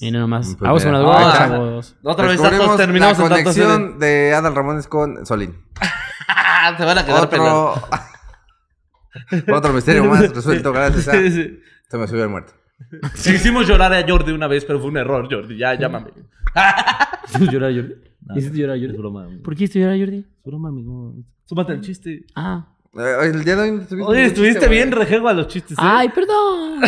Miren nomás. Pues Vamos con las gorras, Ah, chavos. Otra vez datos, terminamos la en datos. conexión de Adal Ramones con Solín. [LAUGHS] Se van a quedar pelón. [LAUGHS] Otro... Misterio más [LAUGHS] resuelto gracias a... Se me subió el muerto. Sí, hicimos llorar a Jordi una vez, pero fue un error, Jordi. Ya, llámame. [LAUGHS] ¿Hiciste llorar a Jordi? ¿Hiciste llorar a Es Jordi? broma, amigo. ¿Por qué hiciste llorar a Jordi? Es broma, amigo. Súmate el chiste. Ah. Eh, el día de hoy no estuviste Oye, estuviste chiste, bien rejego a los chistes. ¿eh? Ay, perdón.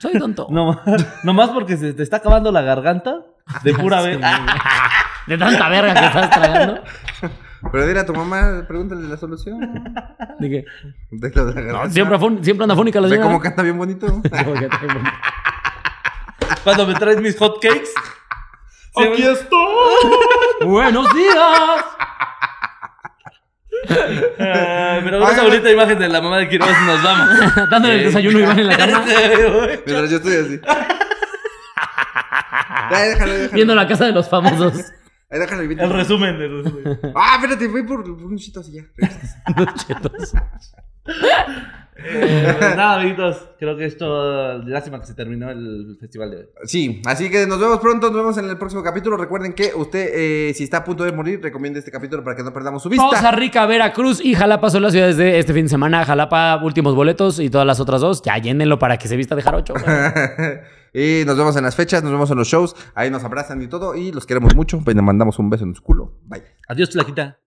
Soy tonto. [LAUGHS] No, nomás porque se te está acabando la garganta de pura vez. De tanta verga que estás tragando. Pero dile a tu mamá, pregúntale la solución. ¿De qué? De lo de la No, garganta. siempre, afón- siempre anda fónica la Ve señora. [LAUGHS] cómo canta bien bonito. Cuando me traes mis hot cakes. [LAUGHS] Aquí estoy. ¡Buenos días! Eh, pero con esa bonita imagen de la mamá de Quiroz nos vamos. [LAUGHS] Dándole el desayuno Iván en la cama. Mientras yo estoy así. Ya, déjalo, déjalo. Viendo la casa de los famosos. Ahí déjalo. y El resumen, el resumen. Ah, espérate, voy por por un chito así ya. regresas. [LAUGHS] Chetos. [LAUGHS] Eh, nada, amiguitos. Creo que esto. Lástima que se terminó el festival de hoy. Sí, así que nos vemos pronto, nos vemos en el próximo capítulo. Recuerden que usted, eh, si está a punto de morir, recomiende este capítulo para que no perdamos su vista. Poza Rica, Veracruz y Jalapa son las ciudades de este fin de semana. Jalapa, últimos boletos y todas las otras dos. Ya llénenlo para que se vista de jarocho. [LAUGHS] y nos vemos en las fechas, nos vemos en los shows. Ahí nos abrazan y todo. Y los queremos mucho. Pues le mandamos un beso en su culo. Bye. Adiós, Tlaquita.